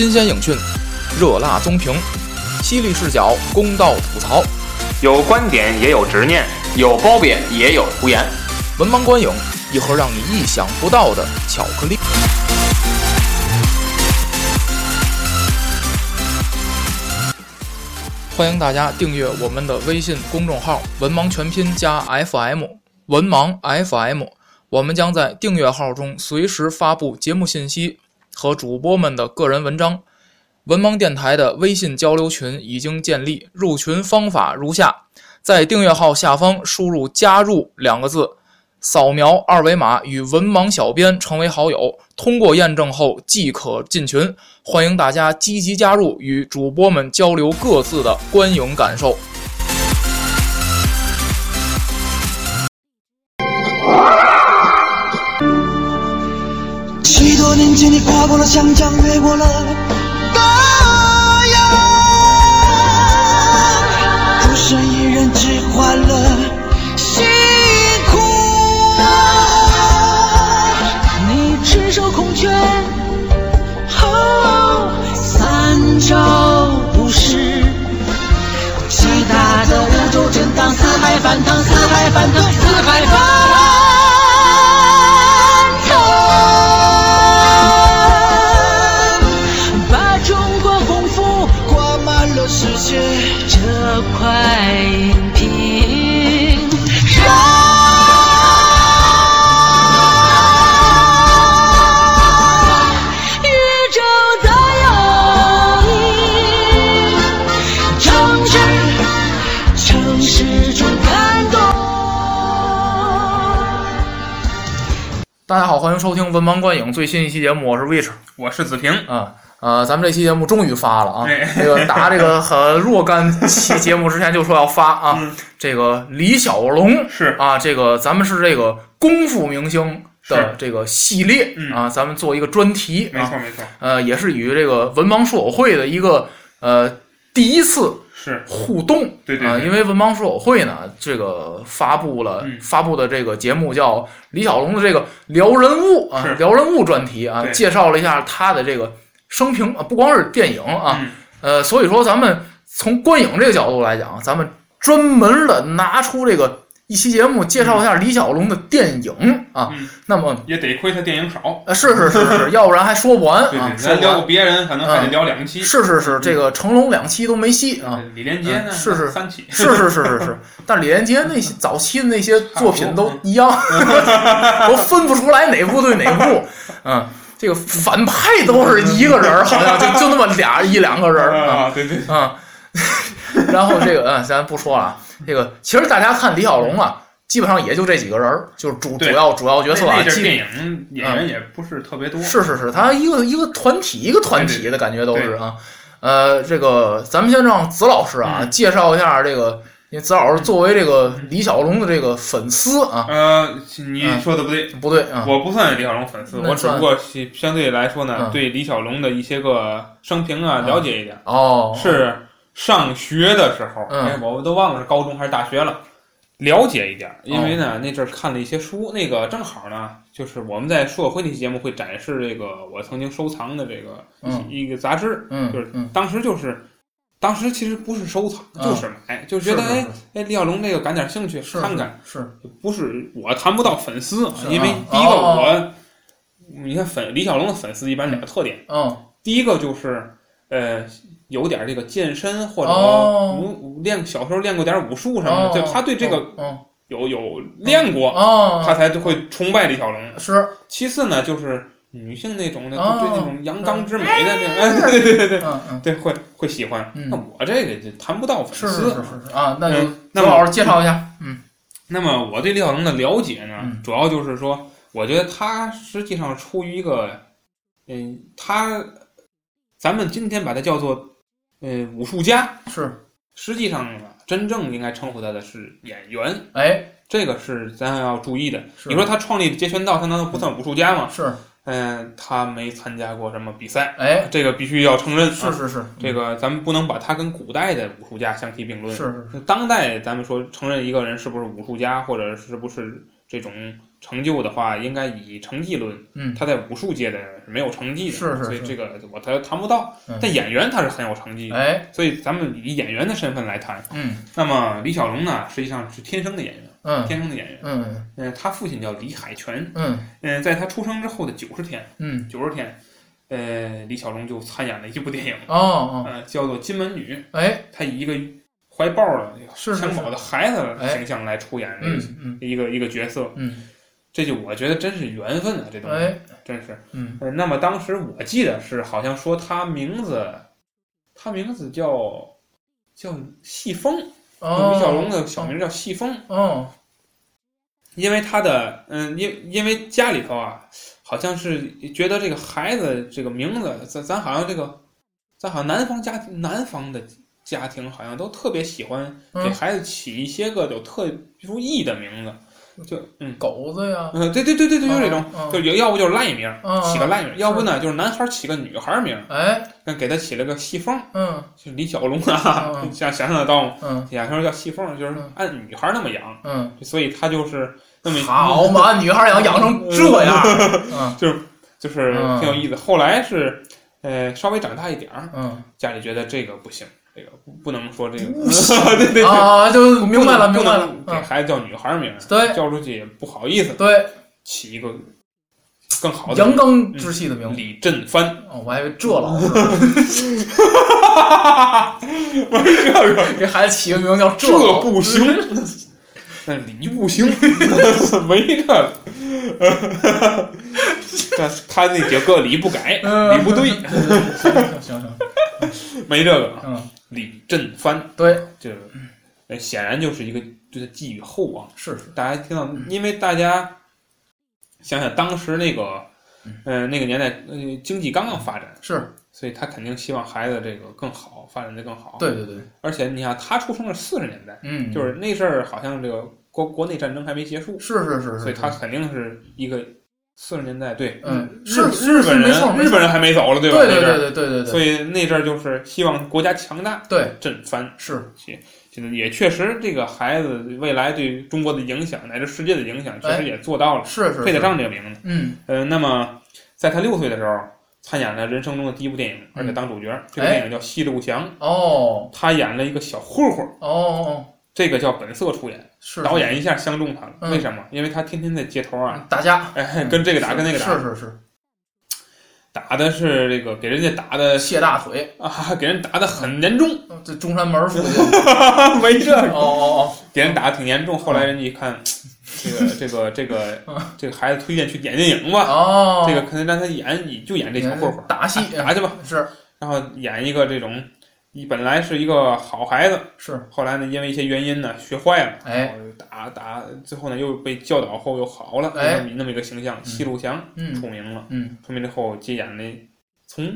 新鲜影讯，热辣综评，犀利视角，公道吐槽，有观点也有执念，有褒贬也有胡言。文盲观影，一盒让你意想不到的巧克力。欢迎大家订阅我们的微信公众号“文盲全拼加 FM”，文盲 FM。我们将在订阅号中随时发布节目信息和主播们的个人文章。文盲电台的微信交流群已经建立，入群方法如下：在订阅号下方输入“加入”两个字，扫描二维码与文盲小编成为好友，通过验证后即可进群。欢迎大家积极加入，与主播们交流各自的观影感受。多年前，你跨过了湘江，越过了大洋，孤身一人，只换了辛苦。你赤手空拳，哦，三招不识。巨大的五洲震荡，四海翻腾，四海翻腾，四海翻大家好，欢迎收听文盲观影最新一期节目，我是 Witch 我是子平。啊。呃，咱们这期节目终于发了啊！哎这个打这个很若干期节目之前就说要发啊。嗯这个李小龙是啊，这个咱们是这个功夫明星的这个系列嗯啊，咱们做一个专题啊。没错没错，呃，也是与这个文盲书友会的一个呃第一次是。互动。啊、对对对。因为文盲书友会呢，这个发布了、嗯。发布的这个节目叫李小龙的这个聊人物啊，聊人物专题啊，介绍了一下他的这个生平啊，不光是电影啊，嗯。呃，所以说咱们从观影这个角度来讲，咱们专门的拿出这个一期节目介绍一下李小龙的电影啊。嗯那么也得亏他电影少。啊，是是是是，要不然还说不完啊，聊过。别人可能还得聊两期。是是是，这个成龙两期都没戏啊。李连杰呢？嗯是是三期。是是是是是，但李连杰那些早期的那些作品都嗯一样，都分不出来哪部对哪部。嗯，这个反派都是一个人儿，好像就就那么俩一两个人啊啊，对对，啊。然后这个嗯，咱不说了啊，这个其实大家看李小龙啊，基本上也就这几个人儿，就是主主要主要角色啊电影演员也不是特别多。是是是，他一个一个团体一个团体的感觉都是啊。呃，这个咱们先让子老师啊、嗯介绍一下这个，因为子老师作为这个李小龙的这个粉丝啊，呃，你说的不对，不对啊，我不算李小龙粉丝，我只不过是相对来说呢嗯，对李小龙的一些个生平啊嗯了解一点。哦，是上学的时候，嗯。哎，我都忘了是高中还是大学了，了解一点。因为呢，那阵儿看了一些书，那个正好呢，就是我们在书友会那期节目会展示这个我曾经收藏的这个嗯。一个杂志，嗯，就是嗯。当时就是。当时其实不是收藏，嗯就是买，就觉得哎哎，李小龙这个感点兴趣，看看。是不是。我谈不到粉丝因为啊第一个哦。我，你看粉李小龙的粉丝一般两个特点，嗯。第一个就是呃有点这个健身或者哦。武武练小时候练过点武术什么哦。的，就他对这个嗯有有练过，哦，他才会崇拜李小龙。是。其次呢，就是女性那种的，对那种阳刚之美的那种，哎，对对对对对，会会喜欢。嗯。那我这个就谈不到粉丝。是是是。啊，那就嗯那老师介绍一下，嗯。那么我对李小龙的了解呢，嗯。主要就是说，我觉得他实际上出于一个，嗯，他，咱们今天把它叫做，呃，武术家，是实际上，真正应该称呼他的是演员，哎这个是咱要注意的。你说他创立截拳道，他难道不算武术家吗？是嗯、他没参加过什么比赛，哎这个必须要承认。啊是是是这个咱们不能把他跟古代的武术家相提并论。是是是当代咱们说承认一个人是不是武术家，或者是不是这种成就的话，应该以成绩论，嗯。他在武术界的是没有成绩的，是是是所以这个我他谈不到嗯。但演员他是很有成绩的，哎，所以咱们以演员的身份来谈。嗯。那么李小龙呢，实际上是天生的演员，嗯。天生的演员。嗯。嗯，他父亲叫李海泉。嗯。嗯，在他出生之后的九十天，嗯，九十天，呃，李小龙就参演了一部电影，哦哦，呃，叫做《金门女》。哎，他以一个怀抱了是是襁褓的孩子形象来出演一个一个角色，嗯，这就我觉得真是缘分啊，这东西哎，真是。嗯呃，那么当时我记得是好像说他名字，他名字叫叫细风，哦，李小龙的小名叫细风，哦，因为他的嗯，因因为家里头啊，好像是觉得这个孩子这个名字，咱咱好像这个，咱好像南方家庭南方的家庭好像都特别喜欢给嗯孩子起一些个有特殊意义的名字，就嗯。狗子呀，嗯，对对对对对，就这种，就有要不就是赖名，嗯起个赖名，要不呢就是男孩起个女孩名，哎，那给他起了个细凤，嗯。就李小龙啊，嗯想想象得到吗？嗯。养成叫细凤，就是嗯。按女孩那么养，嗯，所以他就是那么好嘛，女孩养养成这样，嗯。就是挺有意思。后来是，呃，稍微长大一点儿，嗯。家里觉得这个不行，这个不不能说这个，对对对，啊，就明白了明白了给嗯，孩子叫女孩名儿，对。叫出去也不好意思，对，起一个更好的阳刚之气的名字，李振藩，哦，我还以为这老师。这个给孩子起个名叫这这不行，那李不行，没这个。这他那几个李不改，李不对，行行行，没这个。嗯，李振藩，对，这呃显然就是一个对他寄予厚望。是是，大家听到，因为大家想想当时那个，呃，那个年代，呃，经济刚刚发展，是，所以他肯定希望孩子这个更好，发展的更好。，对对对，而且你看他出生是四十年代，嗯，就是那阵儿好像这个国国内战争还没结束，是是是是，所以他肯定是一个四十年代，对，嗯日日本人日本人还没走了，吧？对对对那阵儿对对对对，所以那阵儿就是希望国家强大，对振藩。是，现在也确实，这个孩子未来对中国的影响乃至世界的影响，确哎实也做到了，是是，配得，上这个名字。嗯，呃，那么在他六岁的时候，参演了人生中的第一部电影，而且当主角。这个哎电影叫《西路强》，哦他演了一个小混混，哦哦，这个叫本色出演。是。导演一下相中他了，嗯。为什么？因为他天天在街头啊，打架，哎，跟这个打，跟那个打，是是是，打的是这个给人家打的卸大腿，啊，给人打的很严重，这中山门附近，没这哦哦哦。给人打的挺严重。后来人家一看，这个这个这个 这个孩子推荐去演电影哦吧，哦，这个可能让他演，你就演这小混混，打戏打去吧。是。然后演一个这种，你本来是一个好孩子，是，后来呢因为一些原因呢学坏了，哎。打打，最后呢又被教导后又好了，哎。那么那么一个形象，西路强嗯。出名了。嗯。出名之后接演了从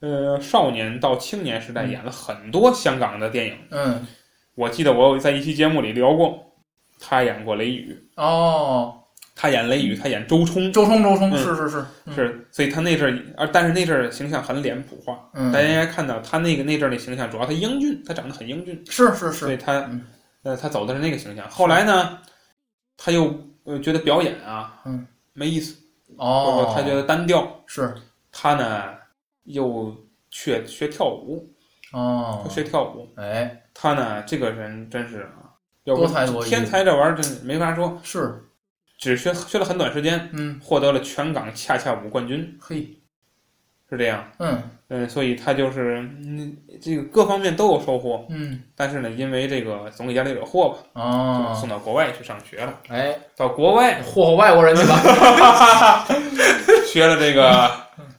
呃少年到青年时代嗯。演了很多香港的电影。嗯。我记得我有在一期节目里聊过，他演过雷雨，哦，他演雷雨，他演周冲，周冲周冲嗯。是是是嗯。是，所以他那阵儿，而但是那阵儿形象很脸谱化，嗯。大家应该看到他那个那阵儿的形象，主要他英俊，他长得很英俊，是是是，所以他嗯。呃他走的是那个形象。后来呢，他又呃觉得表演啊，嗯。没意思，哦，他觉得单调，是。他呢又学学跳舞，哦，学跳舞。哎。他呢，这个人真是啊，多艺。天才这玩意儿真是没法说，是只学学了很短时间，嗯。获得了全港恰恰舞冠军，嘿。是这样。嗯。嗯，所以他就是嗯，这个各方面都有收获，嗯。但是呢，因为这个总给家里惹祸吧，就送哦到国外去上学了。哎，到国外霍霍外国人去吧，学了这个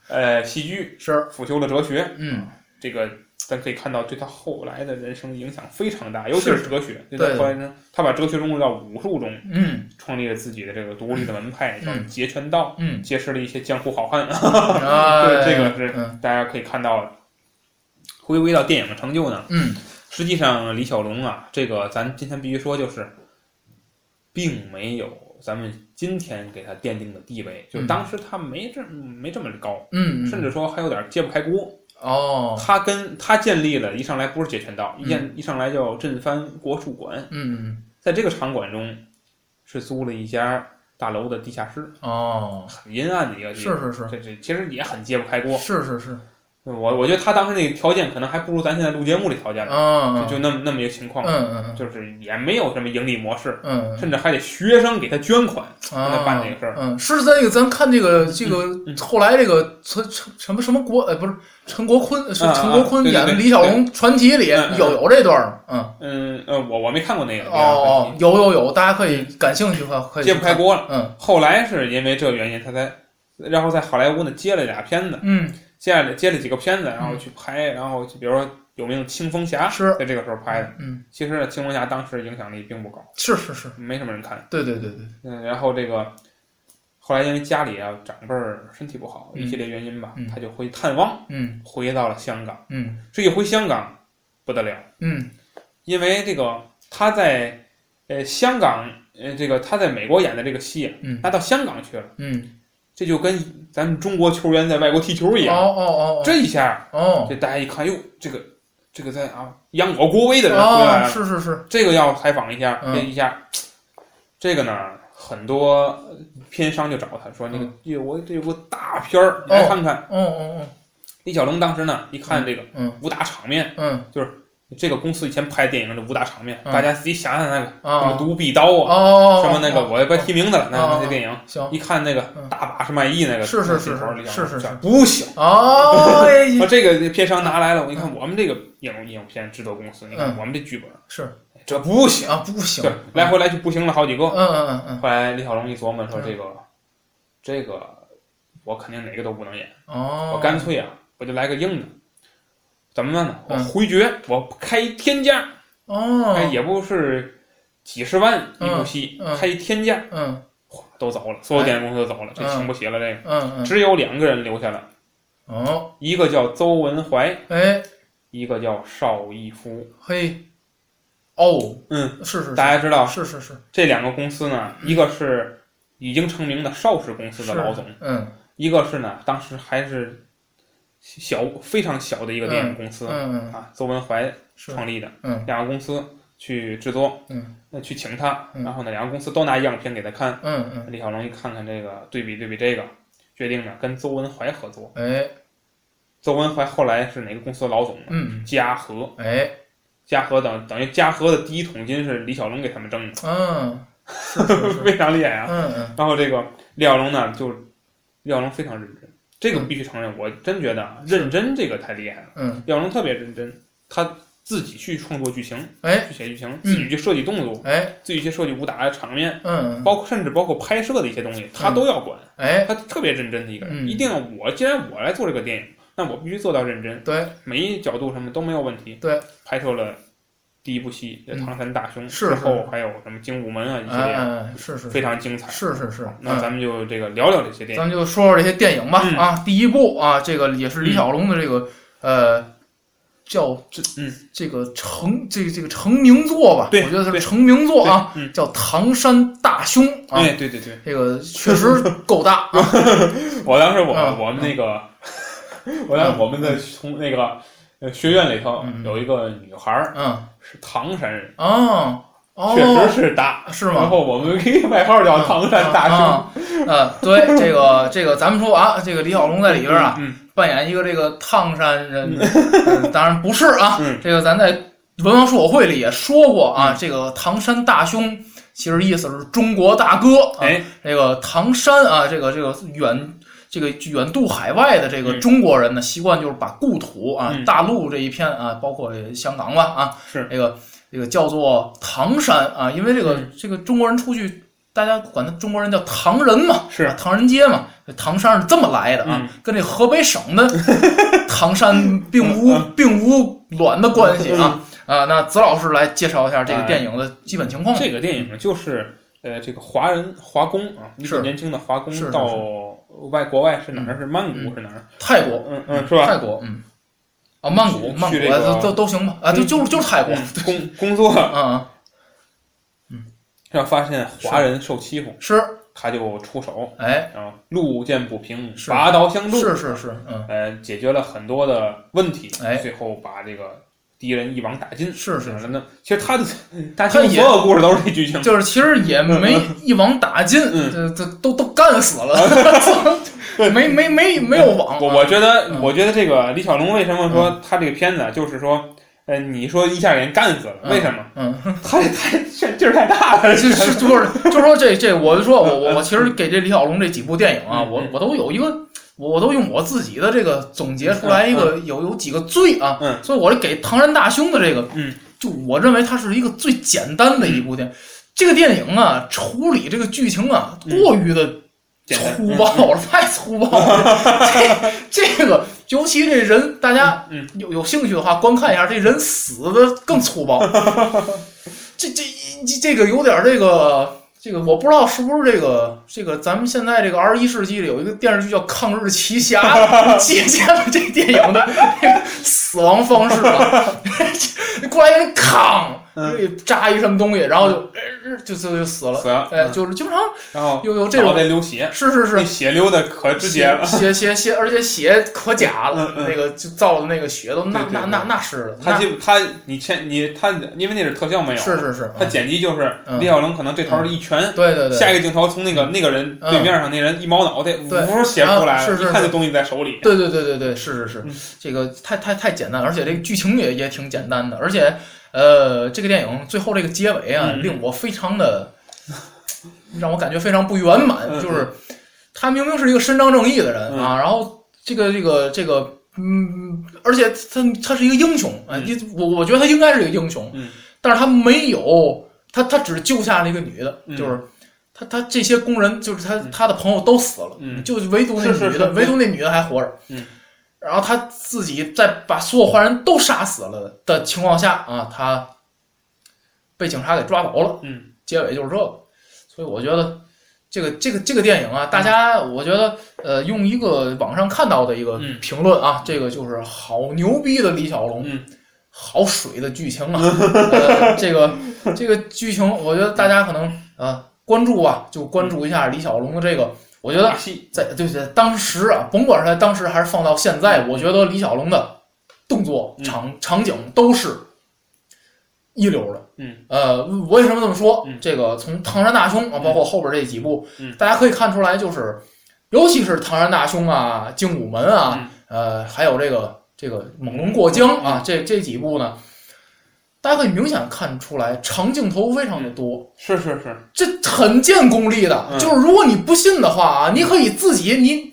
呃戏剧，是。辅修了哲学，嗯。这个咱可以看到对他后来的人生影响非常大，尤其是哲学。对对他后来呢，他把哲学融入到武术中，嗯创立了自己的这个独立的门派，叫嗯截拳道，嗯结识了一些江湖好汉。啊，对，这个是嗯大家可以看到，回归到电影的成就呢。嗯实际上，李小龙啊，这个咱今天必须说，就是并没有咱们今天给他奠定的地位，就是当时他没这没这么高，嗯，甚至说还有点揭不开锅。哦。他跟他建立了一上来不是截拳道，一嗯建一上来叫振藩国术馆，嗯。在这个场馆中是租了一家大楼的地下室，哦，很阴暗的一个地方。是是是。这这其实也很揭不开锅。是是是，我我觉得他当时那个条件可能还不如咱现在录节目的条件呢，嗯就就那么那么一个情况，嗯嗯就是也没有什么盈利模式，嗯甚至还得学生给他捐款。嗯，他办这个事儿嗯，是在那个咱看这个这个嗯后来这个陈陈什么什么国呃不是陈国坤是陈国坤演的李小龙传奇里有有这段儿，嗯。嗯呃，我我没看过那个。哦哦，有有有，大家可以感兴趣的话可以揭不开锅了。嗯。后来是因为这个原因，他才，然后在好莱坞呢接了俩片子，嗯接了接了几个片子，然后去拍，然后去比如说有名的《青蜂侠》是在这个时候拍的。嗯，其实呢，《青蜂侠》当时影响力并不高，是是是，没什么人看。对对对对，嗯，然后这个后来因为家里啊长辈儿身体不好，嗯一系列原因吧，嗯他就回探望，嗯回到了香港。嗯这一回香港不得了，嗯因为这个他在呃香港呃这个他在美国演的这个戏啊，嗯他到香港去了。嗯，这就跟咱们中国球员在外国踢球一哦样，哦哦。这一下，哦。这大家一看，哟，这个这个在啊扬我国威的人回来哦，了，是是是，这个要采访一下，嗯。这一下，这个呢，很多片商就找他说，那个嗯。有我这有个大片儿，你来看看。哦哦哦，李小龙当时呢，一看这个嗯。武打场面，嗯这个公司以前拍电影的武打场面，嗯大家自己想想那个什么啊独臂刀啊，哦，什么那个我也不提名字了，那哦那些电影，行一看那个嗯大把是卖艺那个，是是是是是是不行。哦，这个片商拿来了，我一看我们这个影影片制作公司，你看嗯我们这剧本是这不行，啊，不行对，，来回来去不行了好几个。嗯嗯嗯嗯，后来李小龙一琢磨说嗯这个这个我肯定哪个都不能演，哦，我干脆啊我就来个硬的，怎么办呢？我嗯。回绝，我开一天价，哦，哎也不是几十万一部嗯戏，嗯。开一天价，嗯。哗都走了，所有电影公司都走了，这嗯请不起了，这个嗯嗯，只有两个人留下了，哦，一个叫邹文怀，哎。一个叫邵逸夫。嘿，哦，嗯，是是，大家知道是是是。这两个公司呢，一个是已经成名的邵氏公司的老总，嗯。一个是呢当时还是小非常小的一个电影公司、嗯嗯。啊，邹文怀是创立的，嗯。两个公司去制作，嗯。那去请他，嗯。然后呢两个公司都拿样片给他看，嗯嗯，李小龙一看看这个对比对比这个，决定呢跟邹文怀合作。哎。邹文怀后来是哪个公司的老总呢？嗯。嘉禾，哎。嘉禾等等于嘉禾的第一桶金是李小龙给他们挣的，嗯，非常厉害啊。嗯嗯。然后这个李小龙呢，就李小龙非常认真，这个必须承认，我真觉得啊，认真这个太厉害了。嗯，李小龙特别认真，他自己去创作剧情，哎。去写剧情，嗯。自己去设计动作，哎。自己去设计武打的场面，嗯。包括甚至包括拍摄的一些东西，他都要管。哎。他特别认真的一个人，嗯。一定要我既然我来做这个电影，那我必须做到认真，对。每一角度什么都没有问题。对，拍摄了第一部戏《嗯。唐山大兄》，是之后还有什么精武门啊一系列，是是非常精彩。是是是，那咱们就这个聊聊这些电影。咱就说说这些电影吧嗯。啊，第一部啊，这个也是李小龙的这个呃。叫这嗯，这个成这个这个成名作吧，对我觉得它是成名作啊，叫《唐山大兄》啊，哎，对对对，这个确实够大啊，我当时我嗯。我们那个，我当我们的从那个呃学院里头嗯有一个女孩儿嗯是唐山人，哦哦，确实是大，是吗？然后我们给外号叫唐山大兄。啊，呃，对，这个这个，咱们说啊，这个李小龙在里边啊，嗯 扮演一个这个唐山人，嗯当然不是啊，嗯这个咱在文王说会里也说过啊，这个唐山大兄其实意思是中国大哥啊，哎，这个唐山啊，这个这个远。这个远渡海外的这个嗯。中国人呢，习惯就是把故土啊，嗯。大陆这一片啊，包括香港吧啊，是。这个这个叫做唐山啊，因为这个、嗯。这个中国人出去，大家管他中国人叫唐人嘛，是。啊唐人街嘛，唐山是这么来的啊，嗯。跟这河北省的 唐山并无嗯并无卵的关系啊啊！那子老师来介绍一下这个电影的基本情况。这个电影呢，就是呃，这个华人华工啊，一是。个年轻的华工是外国外是哪儿？嗯。是曼谷嗯是哪儿？泰国，嗯嗯，是吧？泰国，嗯，啊，曼谷，曼谷都都都行吧？啊，就就就是泰国，嗯工工作，嗯嗯，然后发现华人受欺负，是，他就出手，哎，然后路见不平，拔刀相助，是是是，嗯。呃，解决了很多的问题，哎。最后把这个敌人一网打尽。是是那其实他的他所有故事都是这剧情。就是其实也没一网打尽，嗯这这都都干死了，没没没没有网啊。我我觉得，嗯我觉得这个李小龙为什么说他这个片子啊就是说，呃，你说一下给人干死了，嗯为什么？嗯，他这太劲劲儿太大了，就是就是就说这这，我就说我我我其实给这李小龙这几部电影啊，我我都有一个。我都用我自己的这个总结出来一个有有几个罪啊，嗯所以我这给《唐山大兄》的这个，嗯，就我认为它是一个最简单的一部电影。这个电影啊，处理这个剧情啊，嗯过于的粗暴了，太粗暴了。这这个，尤其这人，大家嗯有有兴趣的话，观看一下，这人死的更粗暴。这这这这个有点这个这个，我不知道是不是这个这个，咱们现在这个二十一世纪里有一个电视剧叫《抗日奇侠》，借鉴了这电影的这个死亡方式啊，过来人扛。扎一什么东西，然后就、呃、就就就死了，死了哎，嗯。就是经常然后又有这种流血，是是是，那血流的可直接了。血血血，而且血可假了，那个就造的那个血都那那那那是的，他他你前你他因为那是特效没有，是是是，他剪辑就是嗯。李小龙可能这头一拳，对对对，下一个镜头从那个那个人嗯。对面上那人一毛脑袋，对呜血出来了，啊是是一看这东西在手里。对对对对对，是是是嗯，这个太太太简单，而且这个剧情也也挺简单的，而且呃，这个电影最后这个结尾啊，嗯。令我非常的让我感觉非常不圆满，嗯。就是他明明是一个伸张正义的人嗯。啊，然后这个这个这个。嗯，而且他他是一个英雄啊，嗯。你我我觉得他应该是一个英雄，嗯。但是他没有，他他只救下了一个女的，嗯。就是他他这些工人，就是他嗯。他的朋友都死了，嗯。就唯独那女的，是是是唯独那女的还活着，嗯，然后他自己在把所有坏人都杀死了的情况下啊，他被警察给抓走了，嗯，结尾就是这个，所以我觉得。这个这个这个电影啊，大家我觉得呃，用一个网上看到的一个嗯。评论啊，这个就是好牛逼的李小龙，嗯。好水的剧情啊，呃，这个这个剧情，我觉得大家可能啊关注啊，就关注一下李小龙的这个，我觉得戏，在对对当时啊，甭管是在当时还是放到现在，我觉得李小龙的动作嗯。场场景都是一流的。嗯，呃，为什么这么说？嗯。这个从《唐山大兄》啊，包括后边这几部，嗯。大家可以看出来，就是尤其是《唐山大兄》啊，《精武门》啊，呃，还有这个这个《猛龙过江》啊，这这几部呢，大家可以明显看出来长镜头非常的多。是是是，这很见功力的，嗯就是如果你不信的话啊，你可以自己你，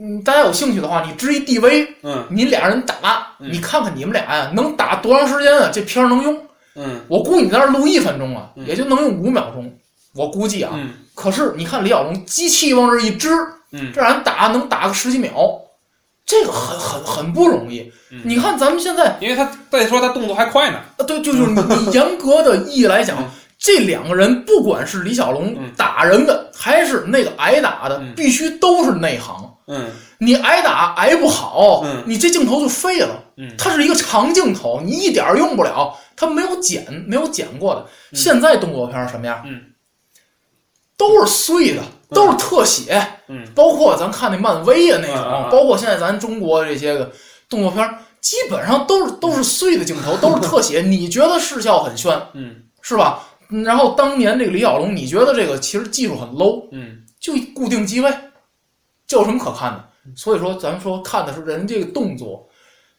嗯，大家有兴趣的话，你支一 DV，嗯你俩人打，嗯你看看你们俩呀能打多长时间啊？这片儿能用？嗯我估计你在那儿录一分钟啊，嗯也就能用五秒钟，我估计啊。嗯可是你看李小龙机器往这儿一支，嗯这让人打能打个十几秒，这个很很很不容易。嗯，你看咱们现在因为他再说他动作还快呢，啊，对，就就是你你严格的意义来讲嗯，这两个人不管是李小龙嗯打人的，还是那个挨打的嗯，必须都是内行。嗯你挨打挨不好嗯，你这镜头就废了。嗯它是一个长镜头，你一点儿用不了，它没有剪，没有剪过的。嗯现在动作片儿什么样？嗯，都是碎的，都是特写，嗯包括咱看那漫威啊那种，包括现在咱中国这些个动作片儿，基本上都是都是碎的镜头，都是特写。你觉得视效很炫，嗯是吧？嗯然后当年这个李小龙，你觉得这个其实技术很 low，嗯就固定机位，这有什么可看的？所以说，咱们说看的是人这个动作，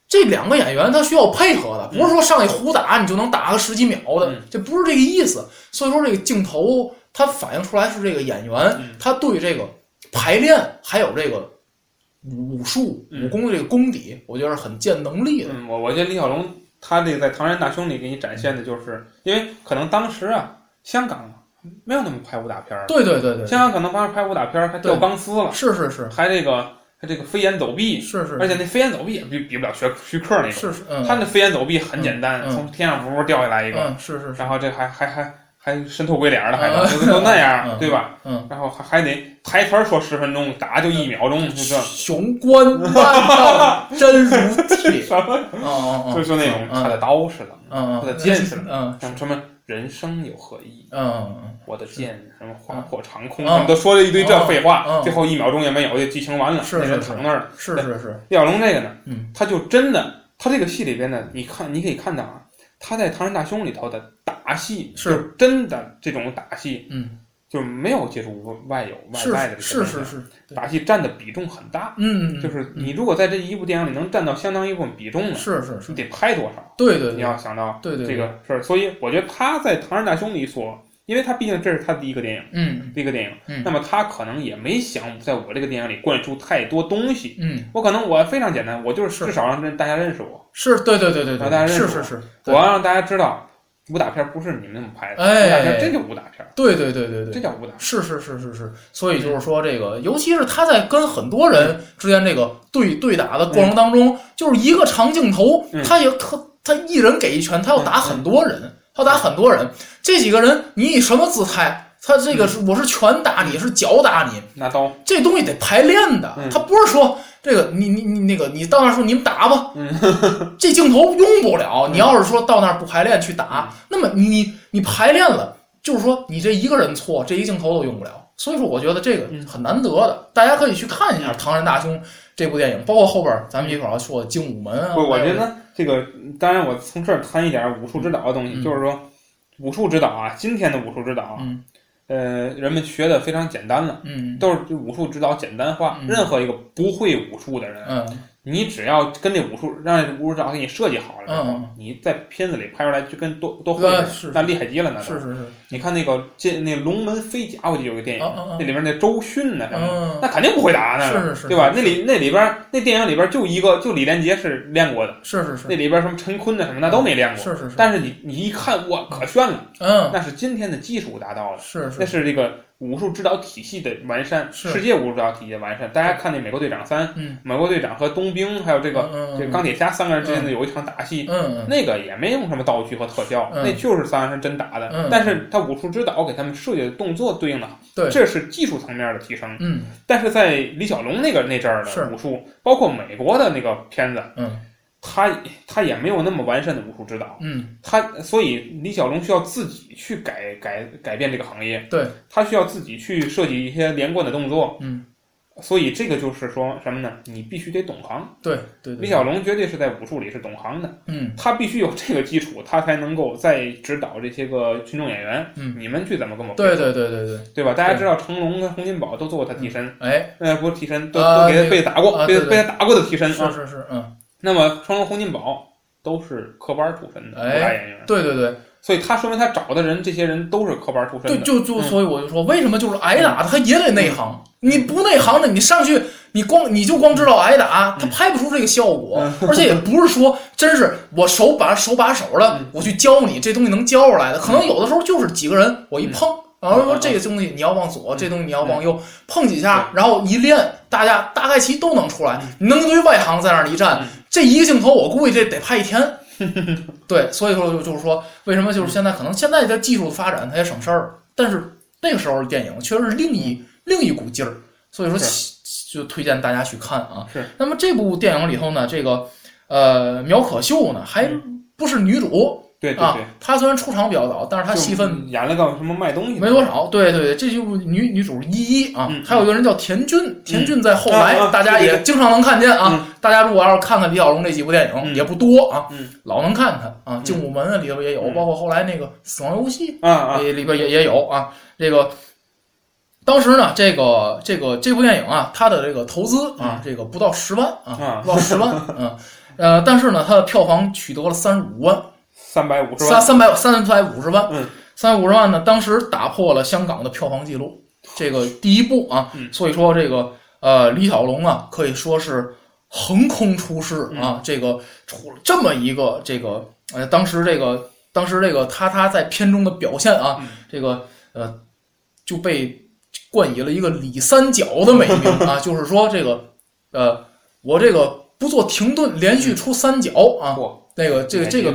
这两个演员他需要配合的，不是说上去胡打你就能打个十几秒的嗯，这不是这个意思。所以说，这个镜头它反映出来是这个演员嗯。他对这个排练还有这个武术嗯。武功的这个功底，我觉得是很见能力的。嗯，我我觉得李小龙他这个在《唐山大兄》里给你展现的就是，因为可能当时啊，香港没有那么拍武打片儿，对对对对，香港可能当时拍武打片儿还掉钢丝了，是是是。还这个还这个飞檐走壁，是是，而且那飞檐走壁也比比不了徐徐克那种，是是嗯，他那飞檐走壁很简单，从天上呜掉下来一个，嗯是是是，然后这还还还还神头鬼脸儿的，还嗯都都那样，嗯对吧？嗯。然后还还得台词说十分钟，打就一秒钟，就这雄关万道真如铁。什么？就是那种嗯他的刀似的，嗯他的剑似的，嗯像什么人生有何意？嗯我的剑什么划破长空，嗯什么都说了一堆这废话，最后一秒钟也没有，就剧情完了，是那人是躺那儿了。是是是，李小龙这个呢，嗯他就真的他这个戏里边呢，你看你可以看到啊，他在《唐人大兄》里头的打戏是。就真的这种打戏，嗯，就是没有接触外有外是外的这是个东西是是，打戏占的比重很大。嗯，嗯就是你嗯如果在这一部电影里能占到相当一部分比重呢，是是是。你，得拍多少？你对对。你要想到对对。这个事儿，所以我觉得他在《唐人大兄》里所，因为他毕竟这是他第一个电影，嗯第一个电影，嗯。那么他可能也没想在我这个电影里灌输太多东西。嗯，我可能我非常简单，我就是是至少让人大家认识我，是对对对对让大家，认识我是是。是，我要让大家知道武打片不是你们那么拍的，哎武打片真就武打片，对对对对对，这叫武打。是是是是是，所以就是说，这个尤其是他在跟很多人之间这个对对打的过程当中，就是一个长镜头，嗯他也特他一人给一拳，他要打很多人，他打很多人，这几个人你以什么姿态？他这个是我是拳打你，是脚打你，拿刀，这东西得排练的嗯，他不是说这个你你你那个你到那儿说你们打吧，嗯 这镜头用不了。你要是说到那儿不排练去打，那么你你你排练了，就是说你这一个人错，这一镜头都用不了。所以说，我觉得这个嗯很难得的，大家可以去看一下《唐人大兄》这部电影，包括后边咱们一会儿要说的精武门啊。不，我觉得这个，当然我从这儿谈一点武术指导的东西，嗯就是说武术指导啊，今天的武术指导啊，嗯呃，人们学的非常简单了。嗯都是武术指导简单化，嗯任何一个不会武术的人，嗯你只要跟这武术让这武术指导给你设计好了你在片子里拍出来就跟多多会那厉害极了，那都是是。是，你看那个这那龙门飞甲，我记得有个电影，那里边那周迅呢那肯定不会打那个，是是是对吧？那里那里边那电影里边就一个就李连杰是练过的，是是是那里边什么陈坤的什么那都没练过，是是是，但是你你一看哇可炫了，嗯。那是今天的技术达到了。是那是是这个武术指导体系的完善，世界武术指导体系的完善。大家看那《美国队长三》，嗯。美国队长和冬兵还有这个这个钢铁侠三个人之间的有一场打戏，那个也没用什么道具和特效，嗯。那就是三个人真打的。嗯。但是他武术指导给他们设计的动作对应的好，对。这是技术层面的提升。嗯。但是在李小龙那个那阵儿的武术，包括美国的那个片子，嗯他他也没有那么完善的武术指导。嗯他所以李小龙需要自己去改改改变这个行业，对，他需要自己去设计一些连贯的动作，嗯所以这个就是说什么呢？你必须得懂行。对对对，李小龙绝对是在武术里是懂行的，嗯他必须有这个基础，他才能够再指导这些个群众演员，嗯你们去怎么跟我对对对对对，对吧？大家知道成龙跟洪金宝都做过他替身，哎呃，不是替身，都都给他被打过，被被他打过的替身啊。是是是，嗯，那么成龙、洪金宝都是科班出身的武哎打演员，对对对所以他说明他找的人，这些人都是科班出身对，的。就就嗯。所以我就说，为什么就是挨打他也得内行？你不内行的，你上去你光你就光知道挨打，他拍不出这个效果，而且也不是说真是我手把手把手的嗯，我去教你这东西能教出来的，可能有的时候就是几个人我一碰。然后说这个东西你要往左，这东西你要往右，碰几下，然后一练，大家大概其都能出来。你弄一堆外行在那儿一站嗯，这一个镜头我估计这得拍一天。对，所以说就就是说，为什么就是现在可能现在的技术发展它也省事儿，但是那个时候的电影确实是另一另一股劲儿，所以说就推荐大家去看啊。是。那么这部电影里头呢，这个呃苗可秀呢还不是女主啊对对对，，她虽然出场比较早，但是她戏份演了个什么卖东西没多少。对对对，这就是女女主依依啊，嗯还有一个人叫田军，田军在后来、啊啊大家也经常能看见啊。嗯大家如果要是看看李小龙这几部电影，嗯也不多啊，嗯老能看他啊。精武门啊里头也有，嗯包括后来那个《死亡游戏啊》啊，里里边也也有啊。这个当时呢，这个这个这部电影啊，它的这个投资啊，这个不到十万啊啊，不到十万，嗯。呃，但是呢，它的票房取得了三十五万，三百五十三万，三三百三百五十万，嗯，三百五十万呢，当时打破了香港的票房记录，这个第一部啊，嗯。所以说这个呃李小龙啊，可以说是横空出世嗯。啊，这个出了这么一个这个呃，当时这个当时这个他他在片中的表现啊，嗯。这个呃就被冠以了一个李三角的美名啊，就是说这个呃我这个不做停顿，连续出三角啊，嚯，那个这个这个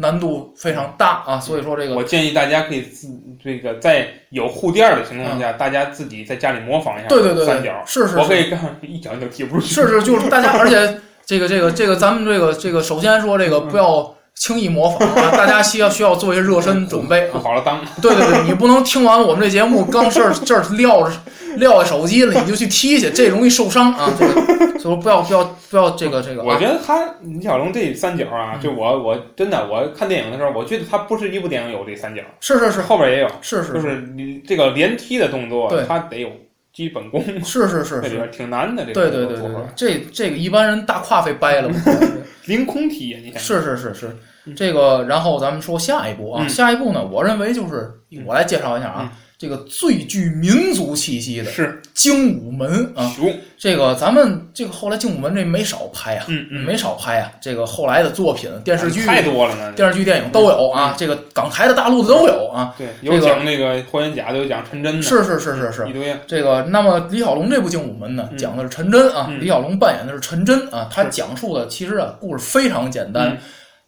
难度非常大啊，所以说这个我建议大家可以自这个在有护垫儿的情况下，大家自己在家里模仿一下，嗯对对对对三角，，是是我可是以干一脚就踢不出去，是是，就是大家，而且这个这个这个咱们这个这个，首先说这个不要轻易模仿啊，大家需要需要做一些热身准备啊。好了当。对对对，你不能听完我们这节目刚这儿 这儿撂着撂下手机了，你就去踢去，这容易受伤啊。这个，所以说不要不要不要这个这个。我啊觉得他李小龙这三角啊，嗯就我我真的我看电影的时候，我觉得他不是一部电影有这三角，是是是后边也有，是是，就是你这个连踢的动作，他得有基本功，是是是是，这里边挺难的。这对个对对对这这个一般人大胯费掰了嘛。凌空踢呀，你看是是是是，这个，然后咱们说下一步啊，嗯。下一步呢，我认为就是我来介绍一下啊，这个最具民族气息的是。精武门啊，这个咱们这个后来精武门这没少拍啊，嗯嗯，没少拍啊，这个后来的作品、电视剧、太多了呢。电视剧、电影都有啊，这个港台的、大陆的都有啊，对，有讲那个霍元甲的，有讲陈真的，是是是是是。一。堆。这个，那么李小龙这部《精武门》呢，嗯。讲的是陈真啊，嗯。李小龙扮演的是陈真啊，他讲述的其实啊故事非常简单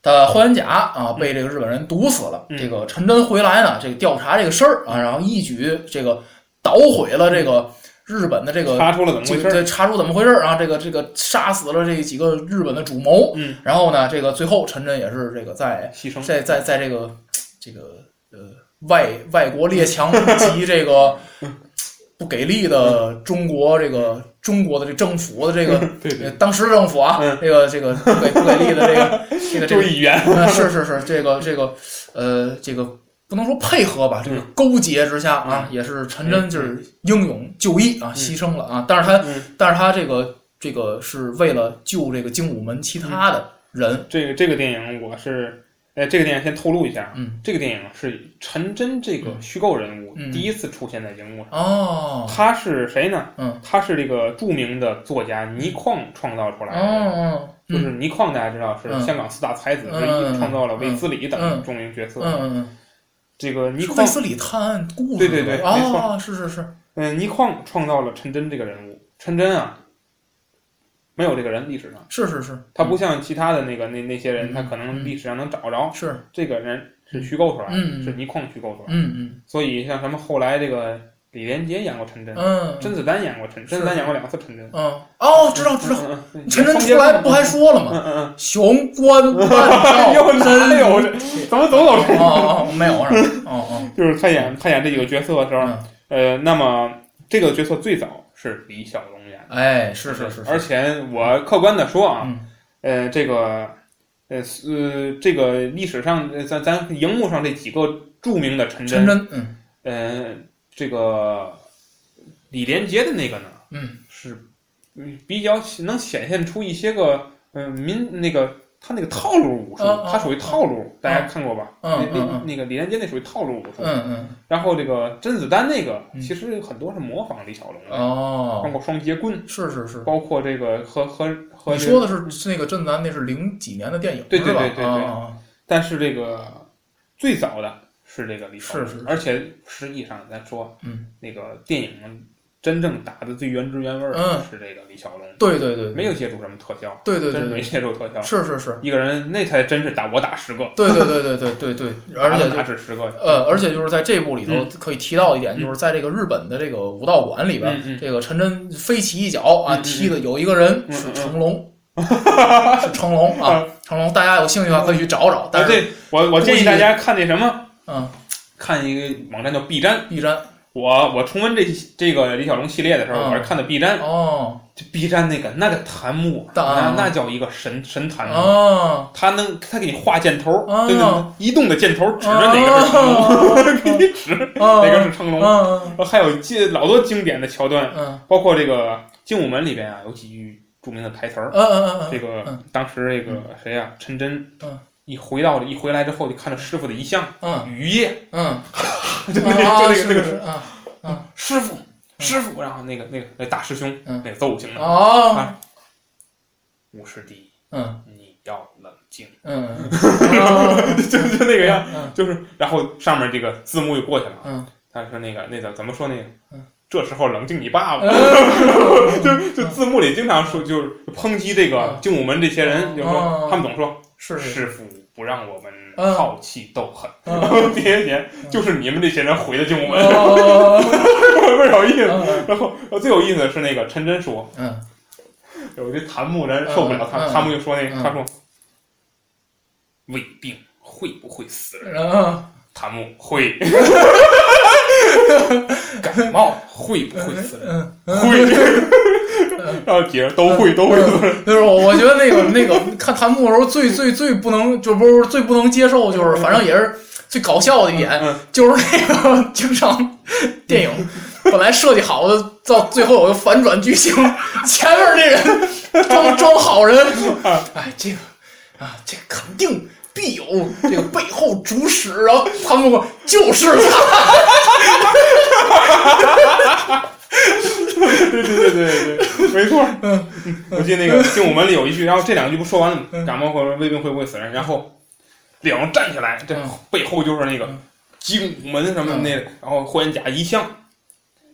嗯，他霍元甲啊被这个日本人毒死了，嗯这个陈真回来呢，这个调查这个事儿啊，然后一举这个捣毁了这个日本的这个查出了怎么这回事查出怎么回事儿啊，这个这个杀死了这几个日本的主谋，嗯，然后呢，这个最后陈真也是这个在牺牲。在在在这个这个呃外外国列强 及这个不给力的中国这个中国的这政府的这个 当时的政府啊，嗯。这个这个不给不给力的这个 这个这个就议员，呃是是是这个这个呃这个。不能说配合吧，这个勾结之下啊，也是陈真就是英勇就义啊，牺牲了啊。但是他，嗯。但是他这个这个是为了救这个精武门其他的人，这个这个电影我是，呃，这个电影先透露一下，嗯，这个电影是陈真这个虚构人物嗯第一次出现在荧幕上。哦，他是谁呢？嗯，他是这个著名的作家倪匡创造出来的。哦，就是倪匡，大家知道是嗯香港四大才子之嗯一，创造了卫斯理嗯等著名角色。嗯嗯这个倪匡卫，斯理探案故事，对对对没错，是是是，嗯，倪匡创造了陈真这个人物。陈真啊，没有这个人，历史上是是是，他不像其他的那个那那些人，嗯他可能历史上能找着。是，这个人是虚构出来的，嗯是倪匡虚构出来的。嗯嗯所以像什么后来这个李连杰演过陈真，嗯，甄子丹演过陈，甄子丹演过两次陈真。嗯，哦，知道知道，陈真出来不还说了吗？雄关万 丈真这？怎么总有这？哦哦，没有是吧？哦哦，就是他演他演这几个角色的时候，嗯呃，那么这个角色最早是李小龙演的，哎，是是是，而且我客观的说啊，嗯。呃，这个，呃呃，这个历史上，呃咱咱荧幕上这几个著名的陈真，陈真，嗯。呃，这个李连杰的那个呢，嗯。是嗯比较能显现出一些个，嗯、民那个他那个套路武术，他属于套路，大家看过吧？嗯那嗯那那个李连杰那属于套路武术，嗯嗯，然后这个甄子丹那个嗯。其实很多是模仿李小龙的，包哦，括双截棍，是是是。包括这个和和和你说的是是那个甄子丹，那是零几年的电影，对对吧？对对对。啊但是这个最早的是这个李小龙，是是。而且实际上咱说，嗯，那个电影真正打的最原汁原味儿是这个李小龙，对对对，没有借助什么特效，对对对对，借助特效，是是是，一个人那才真是打我打十个，对对对对对对对，而且就打只十个，呃，而且就是在这部里头嗯。可以提到一点，就是在这个日本的这个武道馆里边这个陈真飞起一脚啊，踢的有一个人是成龙，是成龙啊，成龙，大家有兴趣的话可以去找找。但啊，是，这我我建议大家看那什么，嗯。看一个网站叫 B 站，，B 站我我重温这这个李小龙系列的时候，嗯。我是看的 B 站，哦。这 B 站那个那个弹幕，那那叫一个神神弹幕。哦。他能，他给你画箭头，哦。对对，移动的箭头指着哪个是 成龙，给你指哦，哪个是成龙。嗯还有记老多经典的桥段，嗯。包括这个《精武门》里边啊，有几句著名的台词儿。这个嗯当时这个谁呀，陈真嗯，一回到一回来之后，就看着师傅的遗像，嗯雨夜，嗯，就那个那个那个师傅师傅，然后那个那个那大师兄嗯那揍型的哦五师弟，嗯你要冷静，嗯 就就那个样。嗯就是，然后上面这个字幕就过去了。嗯，他说那个那个怎么说那个？嗯这时候冷静你爸爸。嗯 就就字幕里经常说，就是抨击这个精武门这些人，就说嗯他们总说是是师傅不让我们嗯好气斗狠，嗯这些年就是你们这些人毁的精武门，哦倍儿有意思。嗯然后最有意思的是那个陈真说，嗯有这檀木人受不了他，嗯嗯弹幕就说那他说。胃病会不会死人？嗯弹幕会。感冒会不会死人？嗯，会。然后接着都会都会。就是我我觉得那个那个看弹幕的时候最最最不能就不是最不能接受就是反正也是最搞笑的一点嗯 就是那个经常电影本来设计好的到最后有个反转剧情，前面那人装装好人，哎这个啊这个肯定。必有这个背后主使，然后弹幕就是他，对对对对对，没错。嗯，我记得那个《精武门》里有一句，然后这两句不说完了吗？感冒或者胃病会不会死人？然后两人站起来，这嗯背后就是那个精武门什么的那，然后霍元甲一向，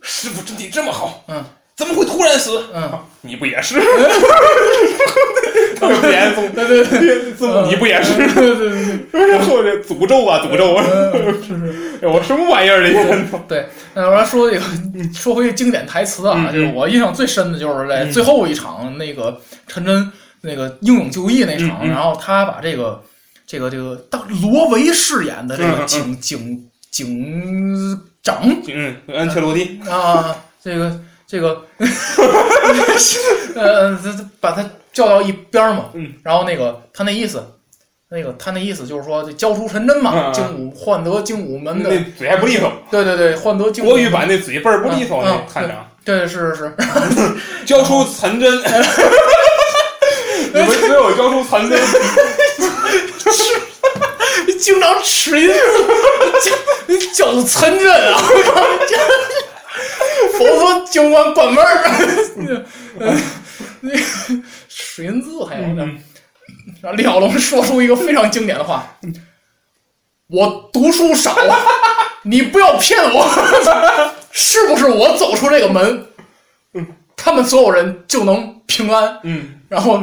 师傅身体这么好，嗯，怎么会突然死？嗯，你不也是？特别对对对，你不也是？对对对然后这诅咒啊，诅咒啊！对，是是。我什么玩意儿这人？对，那我来说这个，说回经典台词啊，就是我印象最深的就是在嗯最后一场那个陈真那个英勇就义那场，然后他把这个这个这个当罗维饰演的这个警、警警长嗯，安切洛蒂，啊，这个这个，呃，把他叫到一边儿嘛，嗯，然后那个他那意思。那个他那意思就是说，这交出陈真嘛，精武换得精武门的，那嘴还不利索，对对对，换得精武国语版那嘴倍儿不利索，看着。对，是是是，交出残针。你们只有交出残针，经常吃音，你叫出残针啊！否则警官关门儿。那个吃音字还有呢。然后李小龙说出一个非常经典的话：“我读书少，你不要骗我，是不是我走出这个门，他们所有人就能平安？”嗯，然后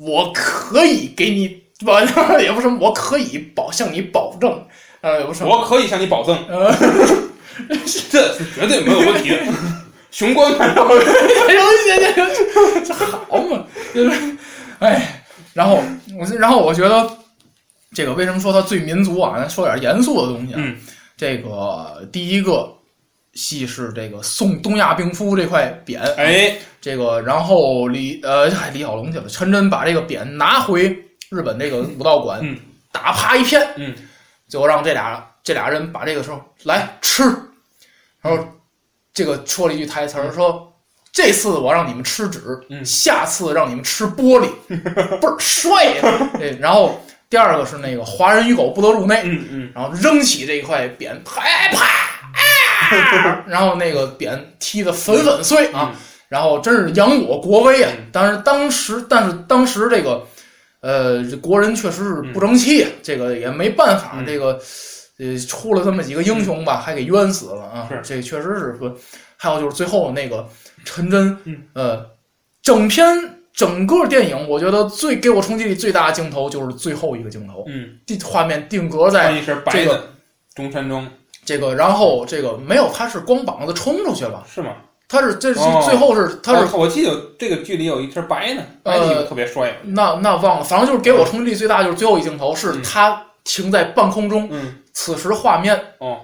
我可以给你，不，也不是我可以保向你保证，呃，也不是。我可以向你保证，呃，这 是绝对没有问题。的。雄关看到，行行行行，这好嘛，就是，哎，然后我然后我觉得这个为什么说它最民族啊？咱说点严肃的东西啊，嗯。这个第一个戏是这个送东亚病夫这块匾，哎，这个，然后李呃，嗨李小龙去了，陈真把这个匾拿回日本这个武道馆，嗯。打趴一片，嗯，最后让这俩这俩人把这个时候来吃，然后这个说了一句台词儿说。这次我让你们吃纸，嗯下次让你们吃玻璃，倍儿帅呀！对，然后第二个是那个华人与狗不得入内，嗯嗯，然后扔起这一块匾，啪啪，啊、然后那个匾踢得粉粉碎啊！嗯然后真是扬我国威啊嗯！但是当时，但是当时这个，呃，国人确实是不争气，啊这个也没办法，嗯这个呃出了这么几个英雄吧，还给冤死了啊！是这确实是说，还有就是最后那个陈真，嗯呃，整篇整个电影，我觉得最给我冲击力最大的镜头就是最后一个镜头，嗯，地画面定格在这个中山装这个，然后这个没有，他是光膀子冲出去了，是吗？他是这是哦最后是他是我我记得这个剧里有一身白呢，白的特别帅。那那忘了，反正就是给我冲击力最大就是最后一镜头是嗯他停在半空中，嗯，此时画面哦，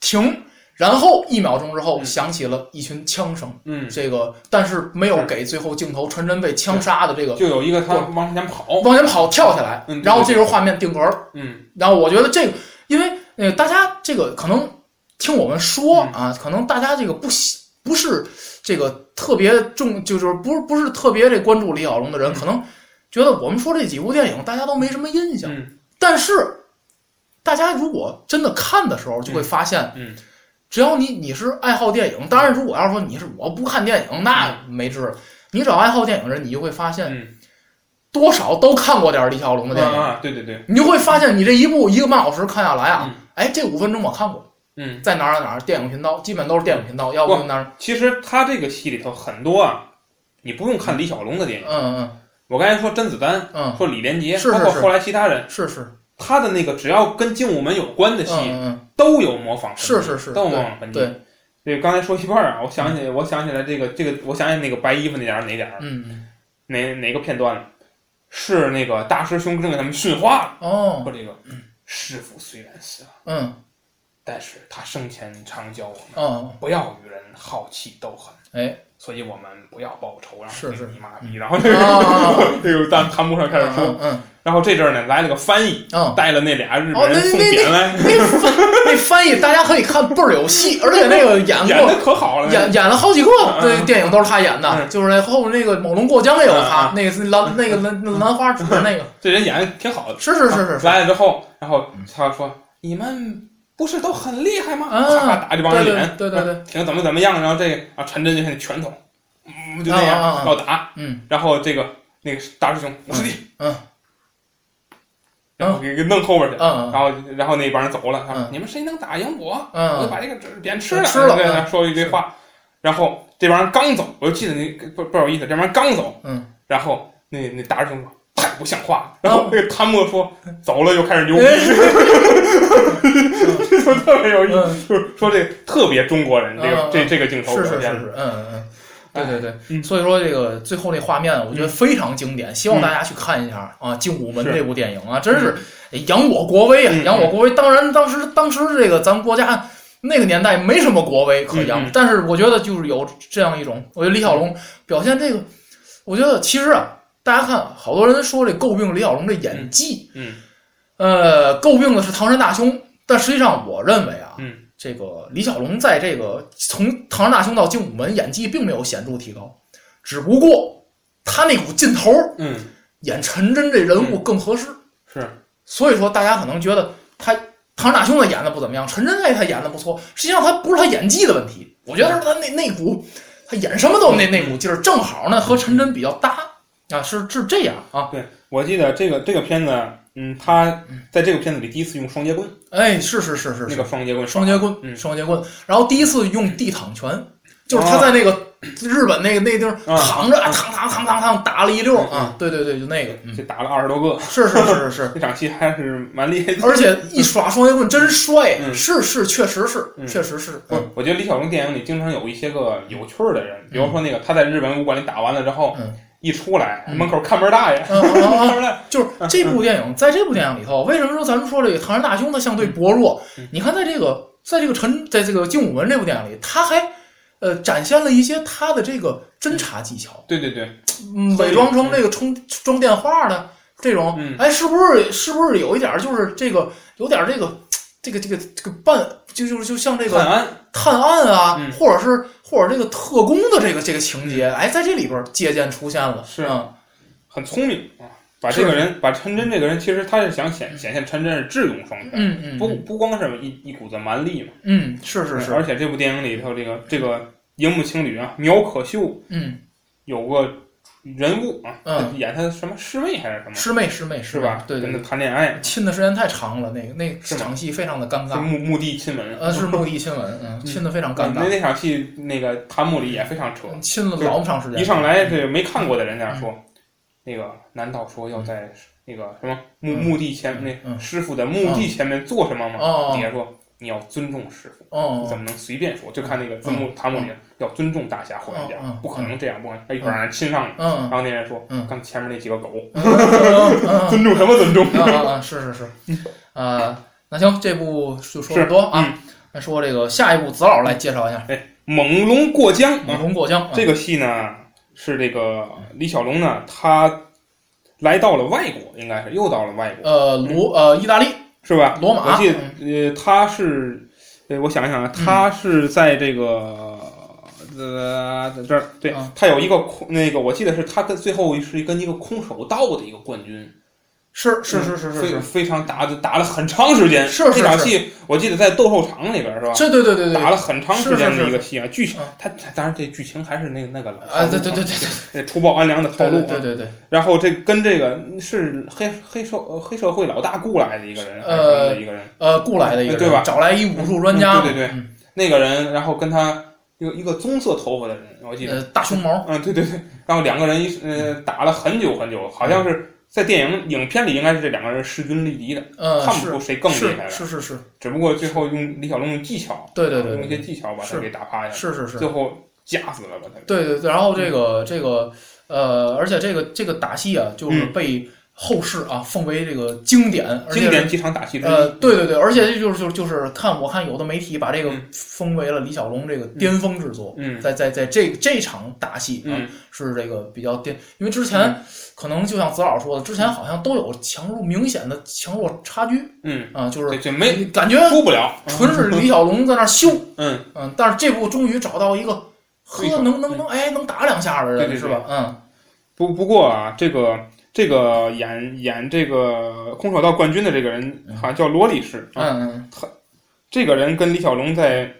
停，然后一秒钟之后嗯。响起了一群枪声，嗯，这个但是没有给最后镜头传真被枪杀的这个就有一个他往前跑。往前跑跳下来嗯，然后这时候画面定格了。嗯。然后我觉得这个，因为呃，大家这个可能听我们说嗯。啊，可能大家这个不喜不是这个特别重，就是不是不是特别这关注李小龙的人，嗯。可能觉得我们说这几部电影大家都没什么印象。嗯但是大家如果真的看的时候，就会发现，嗯。只要你你是爱好电影，当然如果要是说你是我不看电影，那没治了。你只要爱好电影的人，你就会发现嗯，多少都看过点李小龙的电影。啊，对对对，你就会发现，你这一部一个半小时看下来啊，嗯。哎，这五分钟我看过，嗯，在哪儿哪儿哪儿电影频道，基本都是电影频道，要不就哪儿，其实他这个戏里头很多啊，你不用看李小龙的电影。嗯嗯我刚才说甄子丹，嗯说李连杰，是是是包括后来其他人，是是，他的那个只要跟精武门有关的嗯戏，嗯都有模仿是是是，都有模仿痕迹。对，对，刚才说一半儿啊，我想起我想起来这个这个，我想起那个白衣服那点儿哪点儿嗯嗯哪哪个片段了？是那个大师兄正给他们训话了，哦说，这个师傅虽然死了，嗯但是他生前常教我们嗯，不要与人好气斗狠。哎，所以我们不要报仇，然后是是你妈逼，然后这啊。个这个弹弹幕上开始说，嗯嗯。然后这阵儿呢来了个翻译，嗯，带了那俩日哦本人送那那匾来，那翻那翻译大家可以看倍儿有戏，而且那个演演过的可好了，演演了好几个嗯对电影都是他演的，嗯。就是那后面那个《猛龙过江》也有他，嗯那个是兰那个兰兰花指那个，这人演的挺好的。是是是是是，来了之后，然后他说：“你们不是都很厉害吗？”啊咔咔打这帮人对脸，对对挺怎么怎么样，然后这个啊陈真就看拳头，嗯，就那样要打，嗯。然后这个那个大师兄五师弟，嗯。然后给给弄后边去，嗯然后然后那帮人走了，他说嗯你们谁能打赢我？嗯我就把这个匾吃了，吃了说了一堆话，然后这帮人刚走，我就记得那不不好意思，这帮人刚走，嗯，然后那那大师兄说太不像话了，然后那个谭墨说走了又开始 牛逼，就特别有意嗯。思，就是说这特别中国人这个嗯这这个镜头是是是嗯嗯嗯。对对对，嗯。所以说这个最后那画面，我觉得非常经典，希望大家去看一下啊，《精武门》这部电影啊，真是扬我国威啊，嗯扬我国威。当然，当时当时这个咱们国家那个年代没什么国威可扬，但是我觉得就是有这样一种，我觉得李小龙表现这个，我觉得其实啊，大家看，好多人说这诟病李小龙这演技，嗯。呃，诟病的是唐山大兄，但实际上我认为啊，嗯。这个李小龙在这个从唐山大兄到精武门演技并没有显著提高，只不过他那股劲头儿嗯演陈真这人物更合适，是。所以说大家可能觉得他唐山大兄他演的不怎么样，陈真哎他演的不错，实际上他不是他演技的问题，我觉得是他那那股他演什么都那那股劲儿正好呢和陈真比较搭啊，是是这样啊，对，我记得这个这个片子，嗯，他在这个片子里第一次用双截棍，哎，是是是是是那个。双截棍，双截棍，嗯双截棍。然后第一次用地躺拳，就是他在那个日本那个那地儿啊躺着，躺躺躺躺躺打了一溜啊！对对对，就那个，就打了二十多个，是是是是是。这 场戏还是蛮厉害的。而且一耍双截棍真帅，嗯是是，确实是，嗯确实是。不是，我觉得李小龙电影里经常有一些个有趣儿的人，比如说那个他在日本武馆里打完了之后，嗯一出来嗯。门口看门大爷，就是这部电影，在这部电影里头，为什么说咱们说这个唐山大兄他相对薄弱嗯？你看，在这个在这个陈，在这个精武门这部电影里，他还呃展现了一些他的这个侦查技巧。对对对，伪装成这个充装电话的这种，嗯。哎，是不是是不是有一点儿就是这个有点儿这个这个这个这个办就就就像这个探案，探案啊，嗯。或者是或者这个特工的这个这个情节，哎，在这里边借鉴出现了，是啊很聪明啊。把这个人，把陈真这个人，其实他是想显显现陈真是智勇双全，嗯嗯，不不光是一一股子蛮力嘛，嗯，是是是，而且这部电影里头这个这个荧幕情侣啊，苗可秀嗯，有个人物啊，嗯。演他什么师妹还是什么，师妹师妹是吧？对对跟他谈恋爱，亲的时间太长了，那个那是场戏非常的尴尬，墓墓地亲吻，呃，是墓地亲吻，嗯，亲的非常尴尬，那那场戏那个弹幕里也非常扯，亲了老长时间，一上来这没看过的人家说，那个难道说要在那个什么墓嗯。墓地前那嗯。师傅的墓地前面做什么吗？哦。底下说你要尊重师傅，哦，你怎么能随便说？就看那个字幕弹幕里要尊重大侠霍元甲不可能这样，不可能。他一会儿让人亲上了，嗯然后那人说嗯，刚前面那几个狗，尊重什么尊重？啊！是是是，啊，那行，这部就说这么多啊。嗯那说这个下一部，子老来介绍一下哎猛龙过江《猛啊，龙过江》啊。这个戏呢是这个李小龙呢，他来到了外国，应该是又到了外国，呃罗呃意大利是吧？罗马，我记得呃，他是，呃，我想一想啊，他是在这个。呃，在这儿对嗯他有一个空，那个我记得是他跟最后是跟一个空手道的一个冠军，是是是是是非，非常打打了很长时间。是是是这场戏，我记得在斗兽场里边是吧？这对对对对对。打了很长时间是是是的一个戏啊，剧情嗯他他当然这剧情还是那个那个老啊，对对对对对。除暴 安良的套对路啊。对对对对，然后这跟这个是黑黑社呃黑社会老大雇来的一个人，还是什么呃的一个人，呃，雇来的一个人对吧？找来一武术专家对对对。嗯。那个人，然后跟他一个一个棕色头发的人，我记得，呃，大胸毛，嗯，对对对，然后两个人一呃打了很久很久，好像是在电影影片里应该是这两个人势均力敌的，呃，看不出谁更厉害了，是是是是，只不过最后用李小龙用技巧，对对对用一些，技巧把他给打趴下，是是是。最，后夹死了把他，对对对，然后这个这个呃，而且这个这个打戏啊，就是嗯。被后世啊奉为这个经典，而且经典几场打戏之一。呃，对对对，而且这就是就是就是看我看有的媒体把这个嗯封为了李小龙这个巅峰之作，嗯在在在这这场打戏啊、嗯。是这个比较巅，因为之前、可能就像子老说的，之前好像都有强弱明显的强弱差距嗯，啊、就是这这没感觉输不了。纯是李小龙在那儿秀，嗯，嗯，但是这部终于找到一个呵能能能哎能打两下的人是吧？嗯。不不过啊，这个这个演演这个空手道冠军的这个人好像叫罗力士啊，嗯他这个人跟李小龙在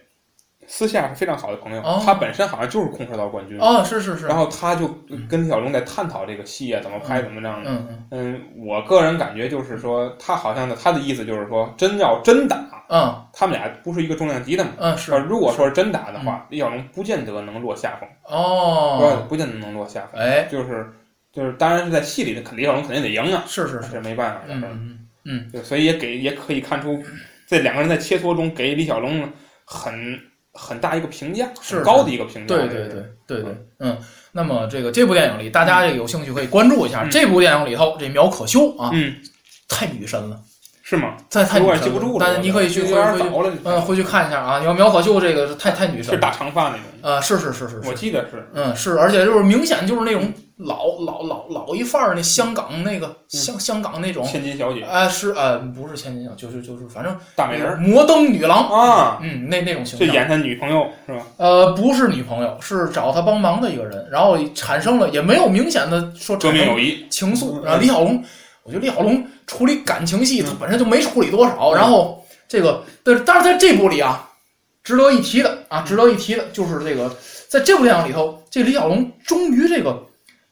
私下是非常好的朋友，哦。他本身好像就是空手道冠军。哦是是是，然后他就跟李小龙在探讨这个戏啊怎么拍怎么样的。嗯嗯。嗯，我个人感觉就是说，他好像的他的意思就是说，真要真打，嗯。他们俩不是一个重量级的嘛。嗯是。如果说是真打的话，李小龙不见得能落下风，哦。不见得能落下风。哎。就是就是，当然是在戏里的，肯李小龙肯定得赢啊，是是是这没办法的嗯事儿。嗯嗯对，所以也给也可以看出，这两个人在切磋中给李小龙很很大一个评价，是高的一个评价。对对对对对，嗯，那么这个这部电影里，大家有兴趣可以关注一下。嗯这部电影里头，这苗可秀啊，嗯，太女神了，是吗？太太有女神记不住了。但是你可以去。嗯，回去看一下啊。你要苗可秀这个太太女神了，是大长发那种，呃，是是是是我，记得是。嗯是，而且就是明显就是那种老老老老一范儿那香港那个香香港那种，千金小姐，哎是呃不是千金小，就是就是反正大美人儿摩登女郎，啊，嗯那那种形象。就演他女朋友是吧？呃，不是女朋友，是找他帮忙的一个人，然后产生了也没有明显的说革命友谊，情愫。嗯然后李小龙，我觉得李小龙处理感情戏，嗯他本身就没处理多少。嗯然后这个，但是但是在这部里啊，值得一提的啊，值得一提的就是这个，在这部电影里头，这李小龙终于这个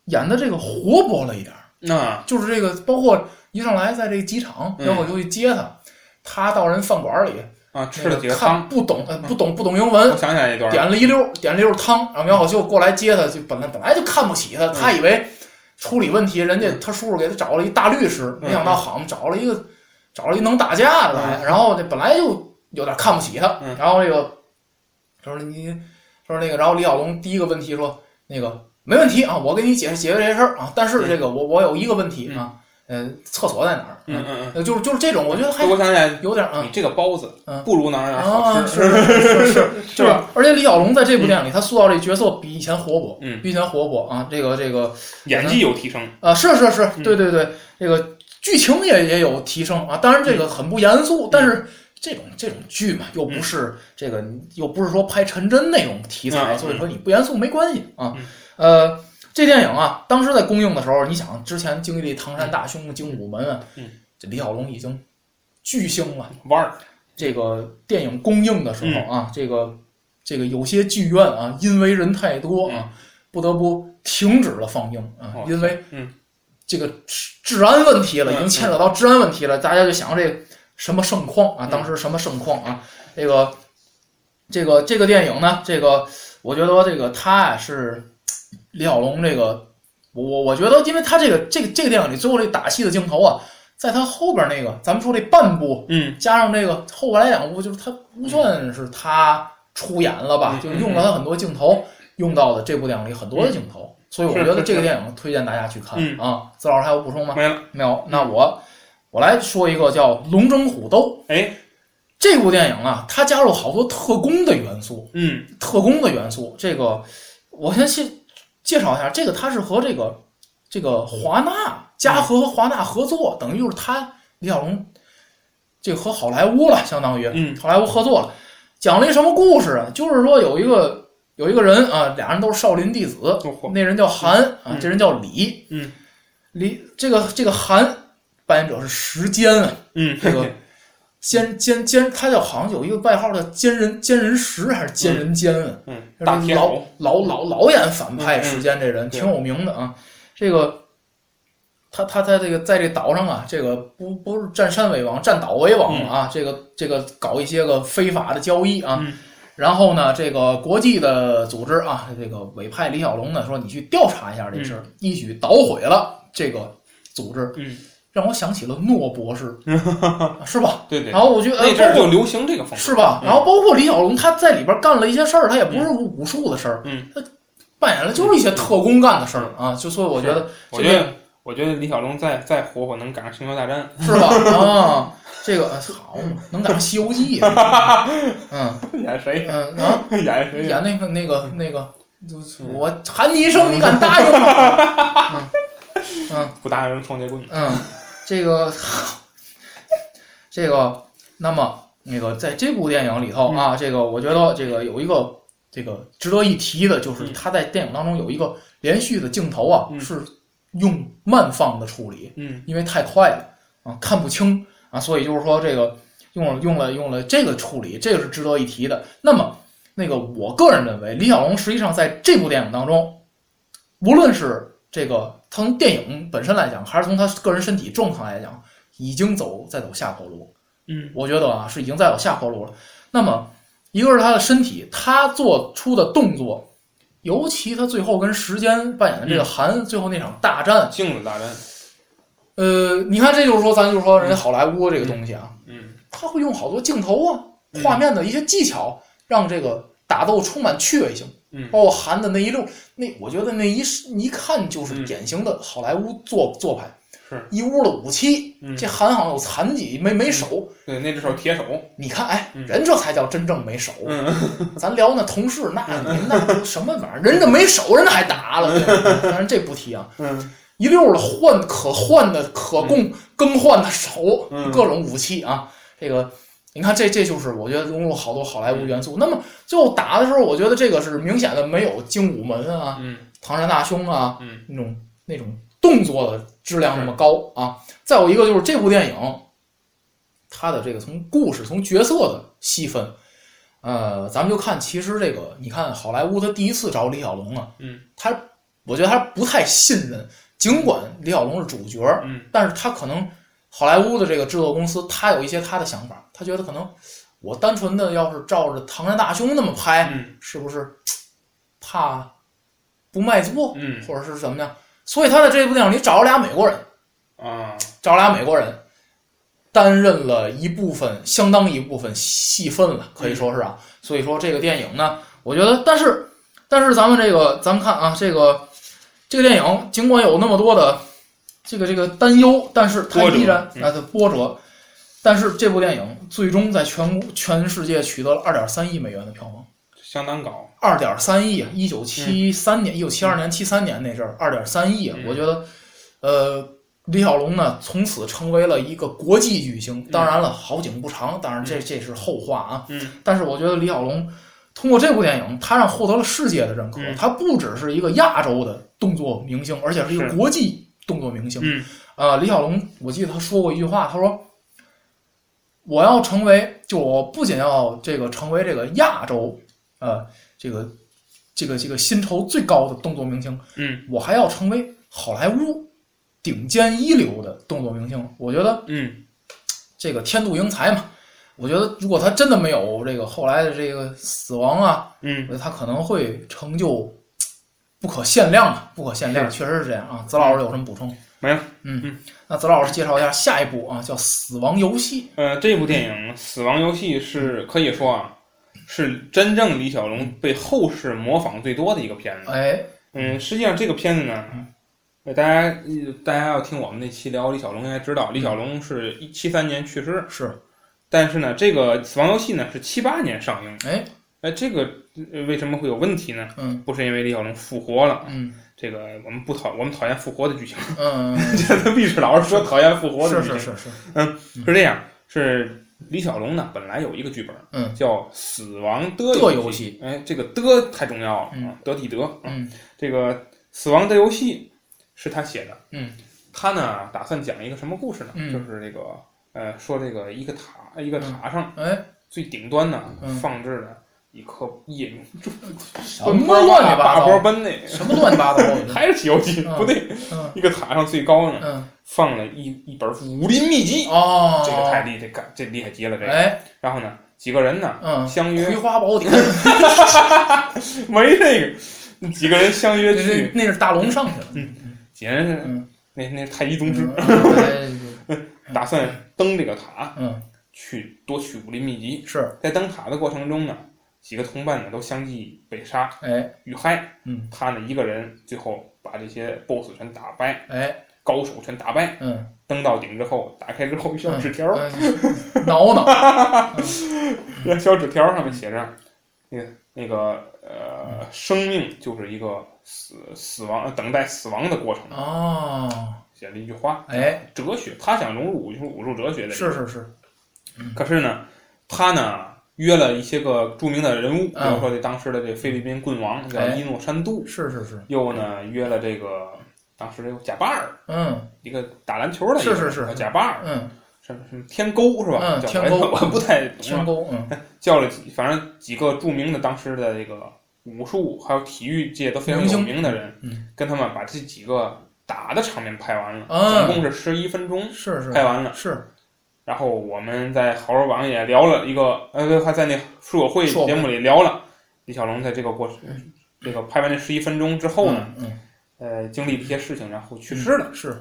演的这个活泼了一点儿，那就是这个包括一上来在这个机场，嗯然后就去接他，他到人饭馆里啊吃了几个看汤，不懂呃不懂不懂英文我，想起来一段儿，点了一溜点了一溜汤，然后苗小秀过来接他，就本来本来就看不起他，他以为处理问题，人家他叔叔给他找了一大律师，没想到好嘛找了一个找了一能打架的来，然后这本来就有点看不起他，嗯然后这个说你说那个，然后李小龙第一个问题说那个没问题啊，我给你解释解决这事儿啊，但是这个我我有一个问题啊，呃，厕所在哪儿？嗯嗯嗯，就是就是这种，我觉得还嗯，我想起来，有点啊你。这个包子嗯不如哪儿哪儿好啊，吃，是是是是，是吧？而且李小龙在这部电影里，他塑造这角色比以前活泼，嗯比以前活泼啊。这个这个演技有提升，啊，是是是，嗯对对对，这个剧情也也有提升啊。当然这个很不严肃，但是这种这种剧嘛，又不是这个又不是说拍陈真那种题材，嗯所以说你不严肃没关系啊嗯。呃，这电影啊，当时在公映的时候，你想之前经历唐山大兄、精武门啊嗯，这李小龙已经巨星了。腕儿，这个电影公映的时嗯候啊，这个这个有些剧院啊，因为人太多啊，不得不停止了放映啊，哦因为嗯这个治治安问题了，嗯已经牵扯到治安问题了，大家就想这什么盛况啊，嗯当时什么盛况啊，这个这个这个电影呢，这个我觉得这个他啊是李小龙这个，我我我觉得，因为他这个这个这个电影里最后这打戏的镜头啊，在他后边那个，咱们说这半部。嗯加上这个后边来两部，就是他不算是他出演了吧，嗯就用了他很多镜头，用到的这部电影里很多的镜头，所以我觉得这个电影推荐大家去看嗯啊。子老师还有补充吗？没了，没有，那我我来说一个叫《龙争虎斗》哎，这部电影啊，它加入好多特工的元素，嗯特工的元素。这个我先介介绍一下，这个他是和这个这个华纳嘉禾和华纳合作，等于就是他李小龙这个和好莱坞了，相当于嗯。好莱坞合作了，讲了一什么故事啊？就是说有一个有一个人啊，俩人都是少林弟子，哦那人叫韩啊嗯，这人叫李，嗯，李这个这个韩扮演者是时间啊，嗯，这个奸奸奸，他叫好像有一个外号叫奸人奸人石还是奸人奸啊？嗯，这老老老老演反派时间这人对挺有名的啊。这个他他在这个在这岛上啊，这个不不是占山为王，占岛为王了啊。这个这个搞一些个非法的交易啊。嗯然后呢，这个国际的组织啊，这个委派李小龙呢说你去调查一下这事儿，一举捣毁了这个组织，嗯，让我想起了诺博士，是吧？对对然，后我觉得那阵儿就流行这个风格，是吧？嗯然后包括李小龙他在里边干了一些事儿，他也不是武术的事儿，嗯，他扮演的就是一些特工干的事儿啊，就所以我觉得我觉得，我觉得李小龙再再活活能赶上《星球大战是吧？啊，这个好嘛，能赶上《西游记》啊，嗯》，演谁？嗯啊，演谁？演那个那个那个，我喊你一声，你敢答应吗？嗯嗯不答应双截棍。嗯，这个 这个，那么那个在这部电影里头啊，这个我觉得这个有一个这个值得一提的，就是嗯。他在电影当中有一个连续的镜头啊，嗯。是用慢放的处理，嗯。因为太快了啊，看不清啊，所以就是说这个用了用了用了这个处理，这个是值得一提的。那么那个我个人认为，李小龙实际上在这部电影当中，无论是这个从电影本身来讲，还是从他个人身体状况来讲，已经走在走下坡路。嗯我觉得啊是已经在走下坡路了。那么一个是他的身体，他做出的动作。尤其他最后跟时间扮演的这个韩，最后那场大战，镜子大战。呃，你看，这就是说，咱就是说，人家好莱坞这个东西啊，嗯他会用好多镜头啊、嗯画面的一些技巧，让这个打斗充满趣味性。嗯包括韩的那一溜，那我觉得那一一看就是嗯典型的好莱坞做做派，是一屋的武器。嗯这韩好像有残疾，没没手。对，那只手铁手。你看，哎，嗯人这才叫真正没手。嗯咱聊那同事，那你那都什么玩意儿？人家没手，人家还打了。当然这不提啊。嗯一溜的换可换的、可供更换的手，嗯各种武器啊。这个你看，这这就是我觉得融入了好多好莱坞元素。那么最后打的时候，我觉得这个是明显的没有精武门啊、嗯唐山大兄啊嗯那种那种动作的质量那么高啊。再有一个就是这部电影，它的这个从故事、从角色的细分。呃，咱们就看，其实这个，你看好莱坞他第一次找李小龙啊，嗯，他我觉得他不太信任，尽管李小龙是主角，嗯但是他可能好莱坞的这个制作公司，他有一些他的想法，他觉得可能我单纯的要是照着《唐山大兄》那么拍，嗯。是不是？怕不卖座，嗯。或者是怎么样？所以他在这部电影里找了俩美国人，啊。找俩美国人担任了一部分相当一部分戏份了，可以说是啊。所以说这个电影呢，我觉得，但是但是咱们这个咱们看啊，这个这个电影尽管有那么多的这个这个担忧，但是它依然嗯啊的波折。但是这部电影最终在全国全世界取得了二点三亿美元的票房，相当高。二点三亿啊！一九七三年、一九七二年、七三年那阵儿，二点三亿我觉得，呃，李小龙呢，从此成为了一个国际巨星。当然了，好景不长，当然这这是后话啊。嗯但是我觉得李小龙通过这部电影，他让获得了世界的认可。嗯他不只是一个亚洲的动作明星，而且是一个国际动作明星。嗯呃，李小龙，我记得他说过一句话，他说：“我要成为，就我不仅要这个成为这个亚洲，呃，这个这个这个薪酬最高的动作明星，嗯我还要成为好莱坞顶尖一流的动作明星。我觉得嗯这个天妒英才嘛。我觉得如果他真的没有这个后来的这个死亡啊，嗯他可能会成就不可限量啊，不可限量，确实是这样啊。子老师有什么补充？没了。嗯嗯，那子老师介绍一下下一部啊，叫《死亡游戏呃，这部电影《死亡游戏》是可以说啊，是真正李小龙被后世模仿最多的一个片》。子。哎，嗯，实际上这个片子呢，呃大家呃大家要听我们那期聊李小龙，应该知道李小龙是一七三年去世，是，但是呢，这个《死亡游戏》呢是七八年上映。哎，哎，这个呃为什么会有问题呢？嗯。不是因为李小龙复活了，嗯。这个我们不讨我们讨厌复活的剧情，嗯，这历史老师说讨厌复活的是剧情，是是是，是这样，是李小龙呢本来有一个剧本，嗯叫《死亡的的游游戏。哎，这个的太重要了德体德，啊嗯这个《死亡的游戏》是他写的，嗯，他呢打算讲一个什么故事呢？嗯？就是这个呃，说这个一个塔，一个塔上哎，最顶端呢嗯放置了一颗夜明珠，什么乱七八糟，奔那什么乱七八糟的，还是《西游记》嗯不对，嗯一个塔上最高呢嗯，放了一一本武林秘籍，哦，这个太厉，这干这厉害极了，这个。哎，然后呢，几个人呢嗯，相约葵花宝典，没这个，几个人相约那去，那是大龙上去了，嗯几人是嗯那那是太乙宗师，哎打算登这个塔嗯，去夺取武林秘籍。是，在登塔的过程中呢，几个同伴呢都相继被杀哎，遇害，嗯，他呢一个人最后把这些 BOSS 全打败，哎，高手全打败，嗯，登到顶之后，打开之后一小纸条，嗯挠挠，那小纸条上面写着，那个那个呃，生命就是一个死死亡等待死亡的过程，哦，写了一句话，哎，哲学，他想融入武术武术哲学的，是是是，可是呢，他呢约了一些个著名的人物，比嗯如说这当时的这菲律宾棍王叫哎。伊诺山度，是是是，又呢约了这个当时有贾巴尔，嗯。一个打篮球的是是是贾巴尔，嗯，什么什么天沟是吧？叫嗯天沟。我不太懂啊，天沟，嗯。叫了几反正几个著名的当时的这个武术还有体育界都非常有名的人，嗯，跟他们把这几个打的场面拍完了，嗯总共是十一分钟。是是。拍完了。是，然后我们在好玩网也聊了一个，呃，还在那书友会节目里聊了李小龙在这个过程，这个拍完这十一分钟之后呢，嗯，呃，经历了一些事情，然后去世了，嗯是，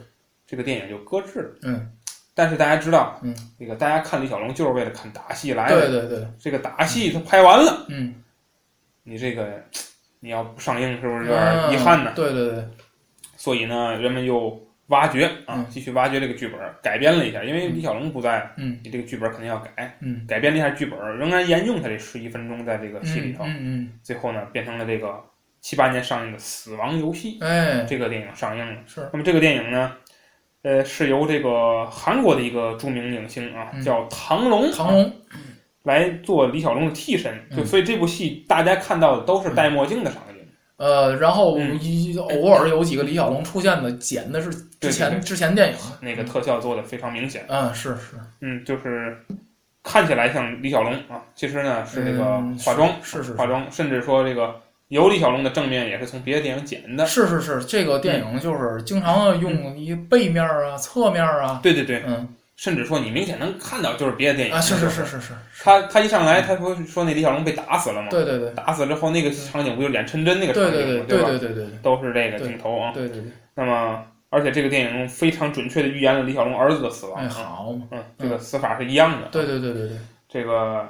这个电影就搁置了。嗯，但是大家知道，嗯，这个大家看李小龙就是为了看打戏来的，对对对，这个打戏他拍完了，嗯，你这个你要不上映，是不是有点遗憾呢？嗯对对对，所以呢，人们又挖掘啊嗯，继续挖掘这个剧本，改编了一下，因为李小龙不在，嗯。你这个剧本肯定要改，嗯，改编了一下剧本，仍然沿用他这十一分钟在这个戏里头，嗯嗯最后呢变成了这个七八年上映的《死亡游戏》嗯，哎，这个电影上映了。是，那么这个电影呢，呃，是由这个韩国的一个著名影星啊，嗯。叫唐龙，唐龙，来做李小龙的替身，就嗯。所以这部戏大家看到的都是戴墨镜的。呃，然后嗯。一偶尔有几个李小龙出现的，剪的是之对前对。之前电影，那个特效做的非常明显，嗯，是是，嗯，就是看起来像李小龙啊，其实呢是那个嗯化妆，是是是。化妆，甚至说这个有李小龙的正面也是从别的电影剪的。是是是，这个电影就是经常用一背面啊、侧面啊，对对对，嗯甚至说你明显能看到就是别的电影。啊，是是是是是，他他一上来，他不是说那李小龙被打死了吗？对对对，打死之后那个场景不就演陈真那个场景吗？对对吧？对对对对都是这个镜头啊。对对对，那么，而且这个电影非常准确的预言了李小龙儿子的死亡。哎，好嘛，嗯，这个死法是一样的。对对对对对，这个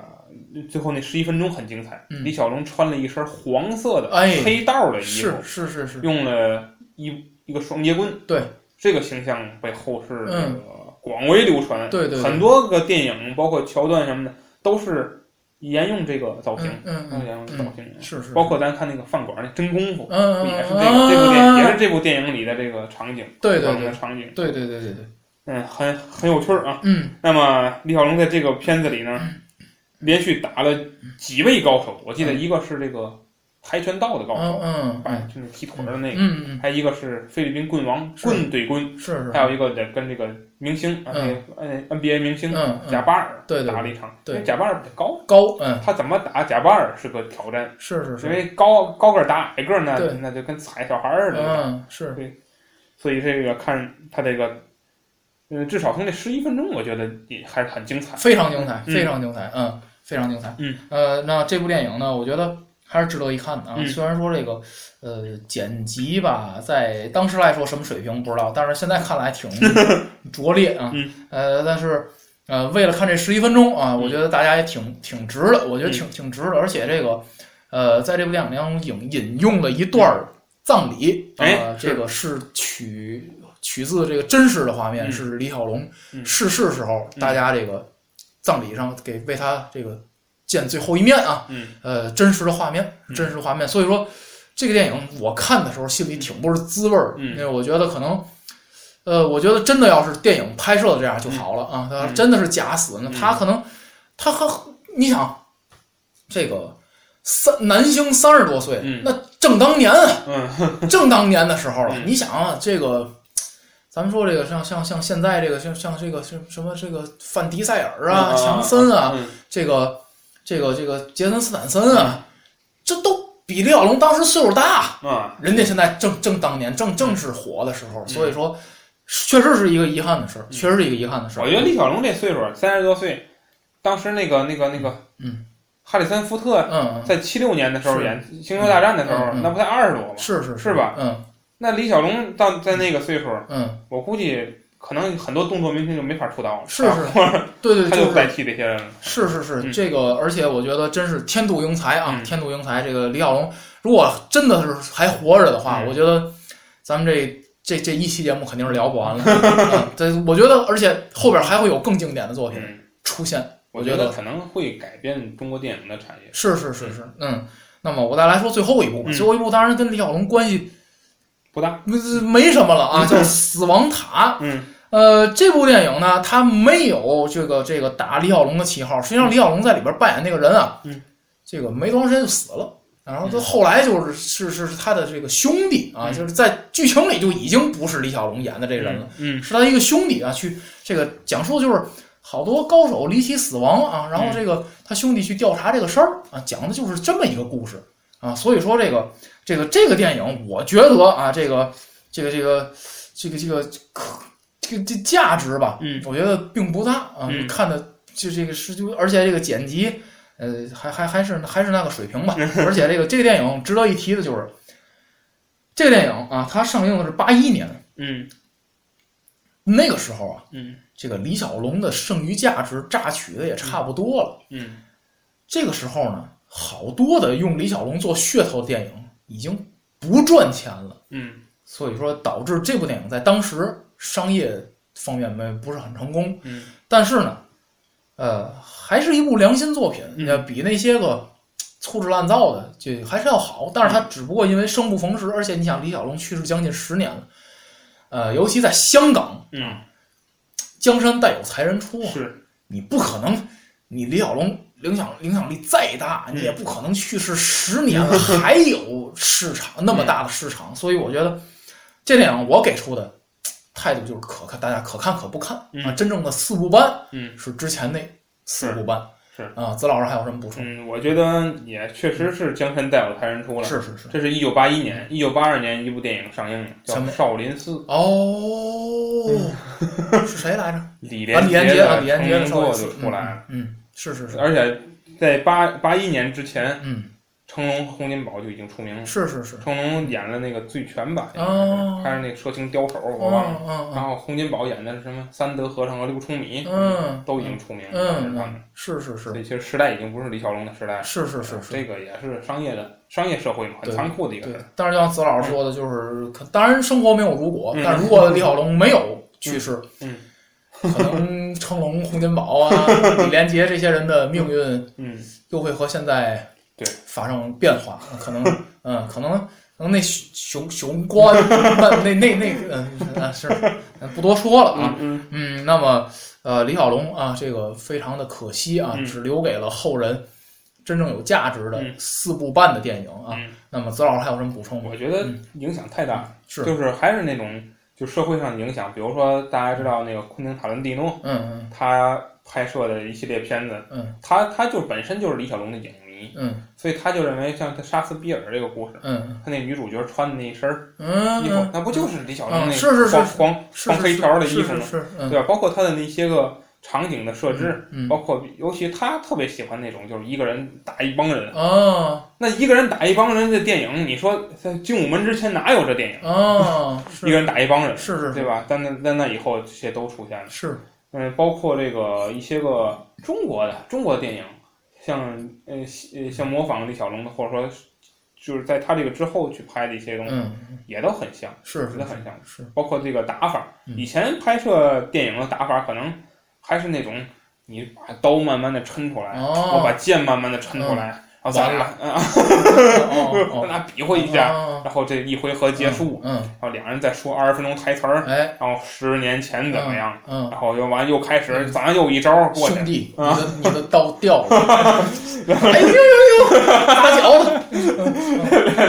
最后那十一分钟很精彩。嗯李小龙穿了一身黄色的哎黑道的衣服，是是是，用了一一个双截棍。对，这个形象被后世这嗯个广为流传。对对对。很多个电影，包括桥段什么的，都是沿用这个造型，嗯嗯沿用这个造型。是是，包括咱看那个饭馆那真功夫，嗯嗯也是这个这部电嗯，也是这部电影里的这个场景，对对场景，对对对对对，嗯，很很有趣儿啊。嗯。那么李小龙在这个片子里呢，连续打了几位高手，我记得一个是这个跆拳道的高手，嗯哎嗯，就是踢腿的那个，嗯嗯，还有一个是菲律宾棍王棍对棍，是是，还有一个得跟这个明星啊，那嗯个呃 NBA 明星嗯嗯。贾巴尔对对打了一场，对。因为贾巴尔比较高，高，嗯，他怎么打贾巴尔是个挑战，是是是，因为高高个儿打矮个儿呢，那就跟踩小孩儿似的。嗯是，所以这个看他这个，呃，至少从这十一分钟，我觉得也还是很精彩。非常精彩，嗯非常精彩，嗯，非常精彩。嗯，呃，那这部电影呢，我觉得还是值得一看的啊。嗯虽然说这个呃剪辑吧，在当时来说什么水平不知道，但是现在看来挺 拙劣啊。嗯，呃，但是呃，为了看这十一分钟啊，嗯我觉得大家也挺挺值的，我觉得挺挺值的，而且这个呃，在这部电影当中引引用了一段儿葬礼，哎呃，是这个是取取自这个真实的画面，嗯是李小龙嗯逝世时候，嗯大家这个葬礼上给为他这个见最后一面啊，嗯呃，真实的画面，嗯真实的画面。所以说，这个电影我看的时候心里挺不是滋味儿，嗯因为我觉得可能。呃，我觉得真的要是电影拍摄的这样就好了啊！他嗯真的是假死，那嗯他可能他和你想，这个三男星三十多岁，嗯那正当年啊，嗯正当年的时候了。嗯你想啊，这个，咱们说这个像像像现在这个像像这个什什么这个范迪塞尔啊、强森啊，嗯这个这个这个杰森斯坦森啊，这都比李小龙当时岁数大。啊，人家现在正正当年正正是火的时候，嗯所以说确实是一个遗憾的事儿，嗯确实是一个遗憾的事儿。我觉得李小龙这岁数三十多岁，当时那个那个那个，嗯，哈里森福特嗯，在七六年的时候演《星球大战》的时候那不才二十多吗？是是是吧嗯那李小龙到在那个岁数，嗯，我估计可能很多动作明星就没法出道了，是是对对，他就是代替这些人了。是是是，嗯这个而且我觉得真是天妒英才啊，嗯天妒英才。这个李小龙如果真的是还活着的话，嗯我觉得咱们这这这一期节目肯定是聊不完了。嗯对，我觉得而且后边还会有更经典的作品嗯，出现。我觉得觉得可能会改变中国电影的产业。是是是是，嗯。那么我再来说最后一部吧，嗯最后一部当然跟李小龙关系不大，没没什么了啊，叫《死亡塔》。嗯呃，这部电影呢，它没有这个这个打李小龙的旗号。实际上，李小龙在里边扮演那个人啊，嗯，这个没多长时间就死了。然后他后来就是是是是他的这个兄弟啊，嗯就是在剧情里就已经不是李小龙演的这个人了，嗯是他一个兄弟啊，去这个讲述就是好多高手离奇死亡啊，然后嗯这个他兄弟去调查这个事儿啊，讲的就是这么一个故事啊。所以说这个这个这个电影，我觉得啊，这个这个这个这个这个可这个这价值吧，嗯我觉得并不大啊。嗯看的就这个是就而且这个剪辑，呃，还还还是还是那个水平吧。而且这个这个电影值得一提的就是，这个电影啊，它上映的是八一年，嗯那个时候啊，嗯这个李小龙的剩余价值榨取的也差不多了。嗯这个时候呢，好多的用李小龙做噱头的电影已经不赚钱了，嗯。所以说导致这部电影在当时商业方面没不是很成功。嗯。但是呢，呃，还是一部良心作品，比那些个粗制滥造的就还是要好。但是它只不过因为生不逢时，而且你想，李小龙去世将近十年了，呃，尤其在香港，嗯，江山代有才人出啊，是。你不可能，你李小龙影响影响力再大，嗯你也不可能去世十年了 还有市场那么大的市场。所以我觉得这电影我给出的态度就是可看，大家可看可不看啊。嗯真正的四部半嗯是之前那四部半是啊。子老师还有什么补充？嗯，我觉得也确实是江山代有才人出了。是是是。这是一九八一年，一九八二年一部电影上映的，叫《少林寺》，哦，是谁来着？李连杰啊，李连杰的少林成名作寺就出来了。嗯，嗯是是是，而且在八八一年之前，嗯，成龙、洪金宝就已经出名了。是是是。成龙演了那个《醉拳》吧，哦还是那个蛇形刁手，我忘了。嗯嗯然后洪金宝演的是什么三德和尚和刘冲米，嗯都已经出名了。是是是所以其实时代已经不是李小龙的时代了。是是是是。这个也是商业的商业社会嘛，很残酷的一个但是像子老师说的，就是可当然生活没有如果，嗯但如果李小龙没有去世，嗯可能成龙、洪金宝啊、李连杰这些人的命运嗯。又会和现在对。发生变化，可能嗯，可能可能那熊熊关那那那那个嗯啊是嗯不多说了啊，嗯嗯，那么呃，李小龙啊，这个非常的可惜啊，嗯。只留给了后人真正有价值的嗯。四部半的电影啊。嗯，那么子老师还有什么补充吗？我觉得嗯。影响太大，是，就是还是那种就社会上的影响，比如说大家知道那个昆汀塔伦蒂诺，嗯嗯。他拍摄的一系列片子，嗯。他他就本身就是李小龙的影迷，嗯。所以他就认为像他杀死比尔这个故事，嗯。他那女主角穿的那一身儿嗯，衣服，那不就是李小龙嗯那黄黄黄黑条的衣服吗？对吧？包括他的那些个场景的设置，嗯包括尤其他特别喜欢那种就是一个人打一帮人，哦那一个人打一帮人的电影，你说在精武门之前哪有这电影？哦，一个人打一帮人，是是对吧？但那在那以后，这些都出现了。是嗯，包括这个一些个中国的中国电影，像呃呃像模仿李小龙的，或者说就是在他这个之后去拍的一些东西，嗯也都很像，是很像。是包括这个打法，嗯以前拍摄电影的打法可能还是那种你把刀慢慢的抻出来，哦我把剑慢慢的抻出来，然后咱完俩啊，哦咱俩比划一下，哦。然后这一回合结束，嗯然后两人再说二十分钟台词儿，哎然后十年前怎么样，嗯然后又完又开始，咱又一招过去兄，弟，你啊的你的刀掉了，哎呦呦呦呦，打脚了，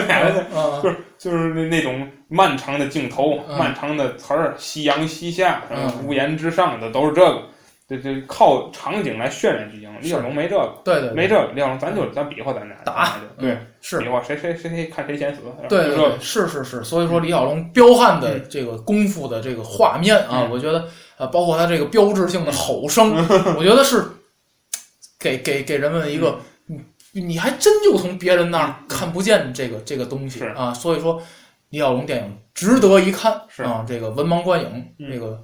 俩人嗯。就是就是那那种漫长的镜头、嗯。漫长的词儿，夕阳西下，什么嗯。屋檐之上的都是这个，这这靠场景来渲染剧情。李小龙没这个，对对没这个，李小龙咱就咱比划咱俩打对嗯，是。比划谁谁谁谁看谁先死，对对是是是，所以说李小龙彪悍的这个功夫的这个画面啊，嗯。我觉得呃，包括他这个标志性的吼声，我觉得是给给给人们一个，你你还真就从别人那儿嗯。看不见这个这个东西是。啊，所以说李小龙电影值得一看是。啊，这个文盲观影，嗯。这个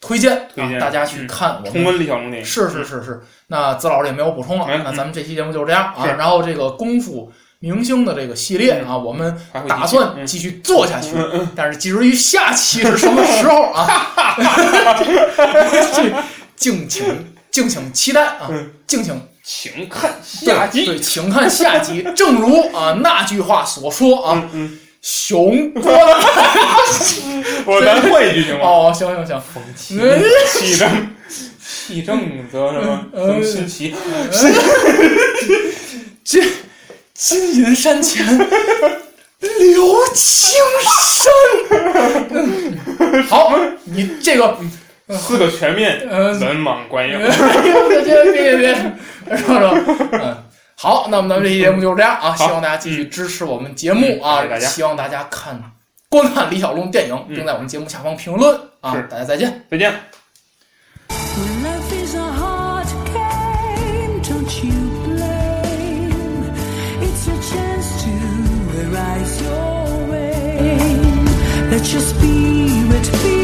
推荐推荐啊，大家去嗯看我重们。温李小龙电影，是是是是，那子老师也没有补充了，嗯那咱们这期节目就是这样啊。然后这个功夫明星的这个系列啊，我们打算继续做下去，但是至于下期是什么时候啊，敬请敬请期待啊，敬请请看下集。对对，请看下集。正如啊那句话所说啊，嗯嗯，雄关 我咱换一句行吗？哦，行行行，风气嗯气正，气正则什么？嗯增新奇。这金银山前留青山。嗯 好，你这个四个全面，呃，文盲官样。别别别别，说说，嗯。好，那么咱们这期节目就是这样啊，希望大家继续支持我们节目啊希望大家看观看李小龙电影，嗯并在我们节目下方评论啊是，大家再见。再见。Life is a hard game, don't you blame? It's a chance to arise your way. Let your spirit feel.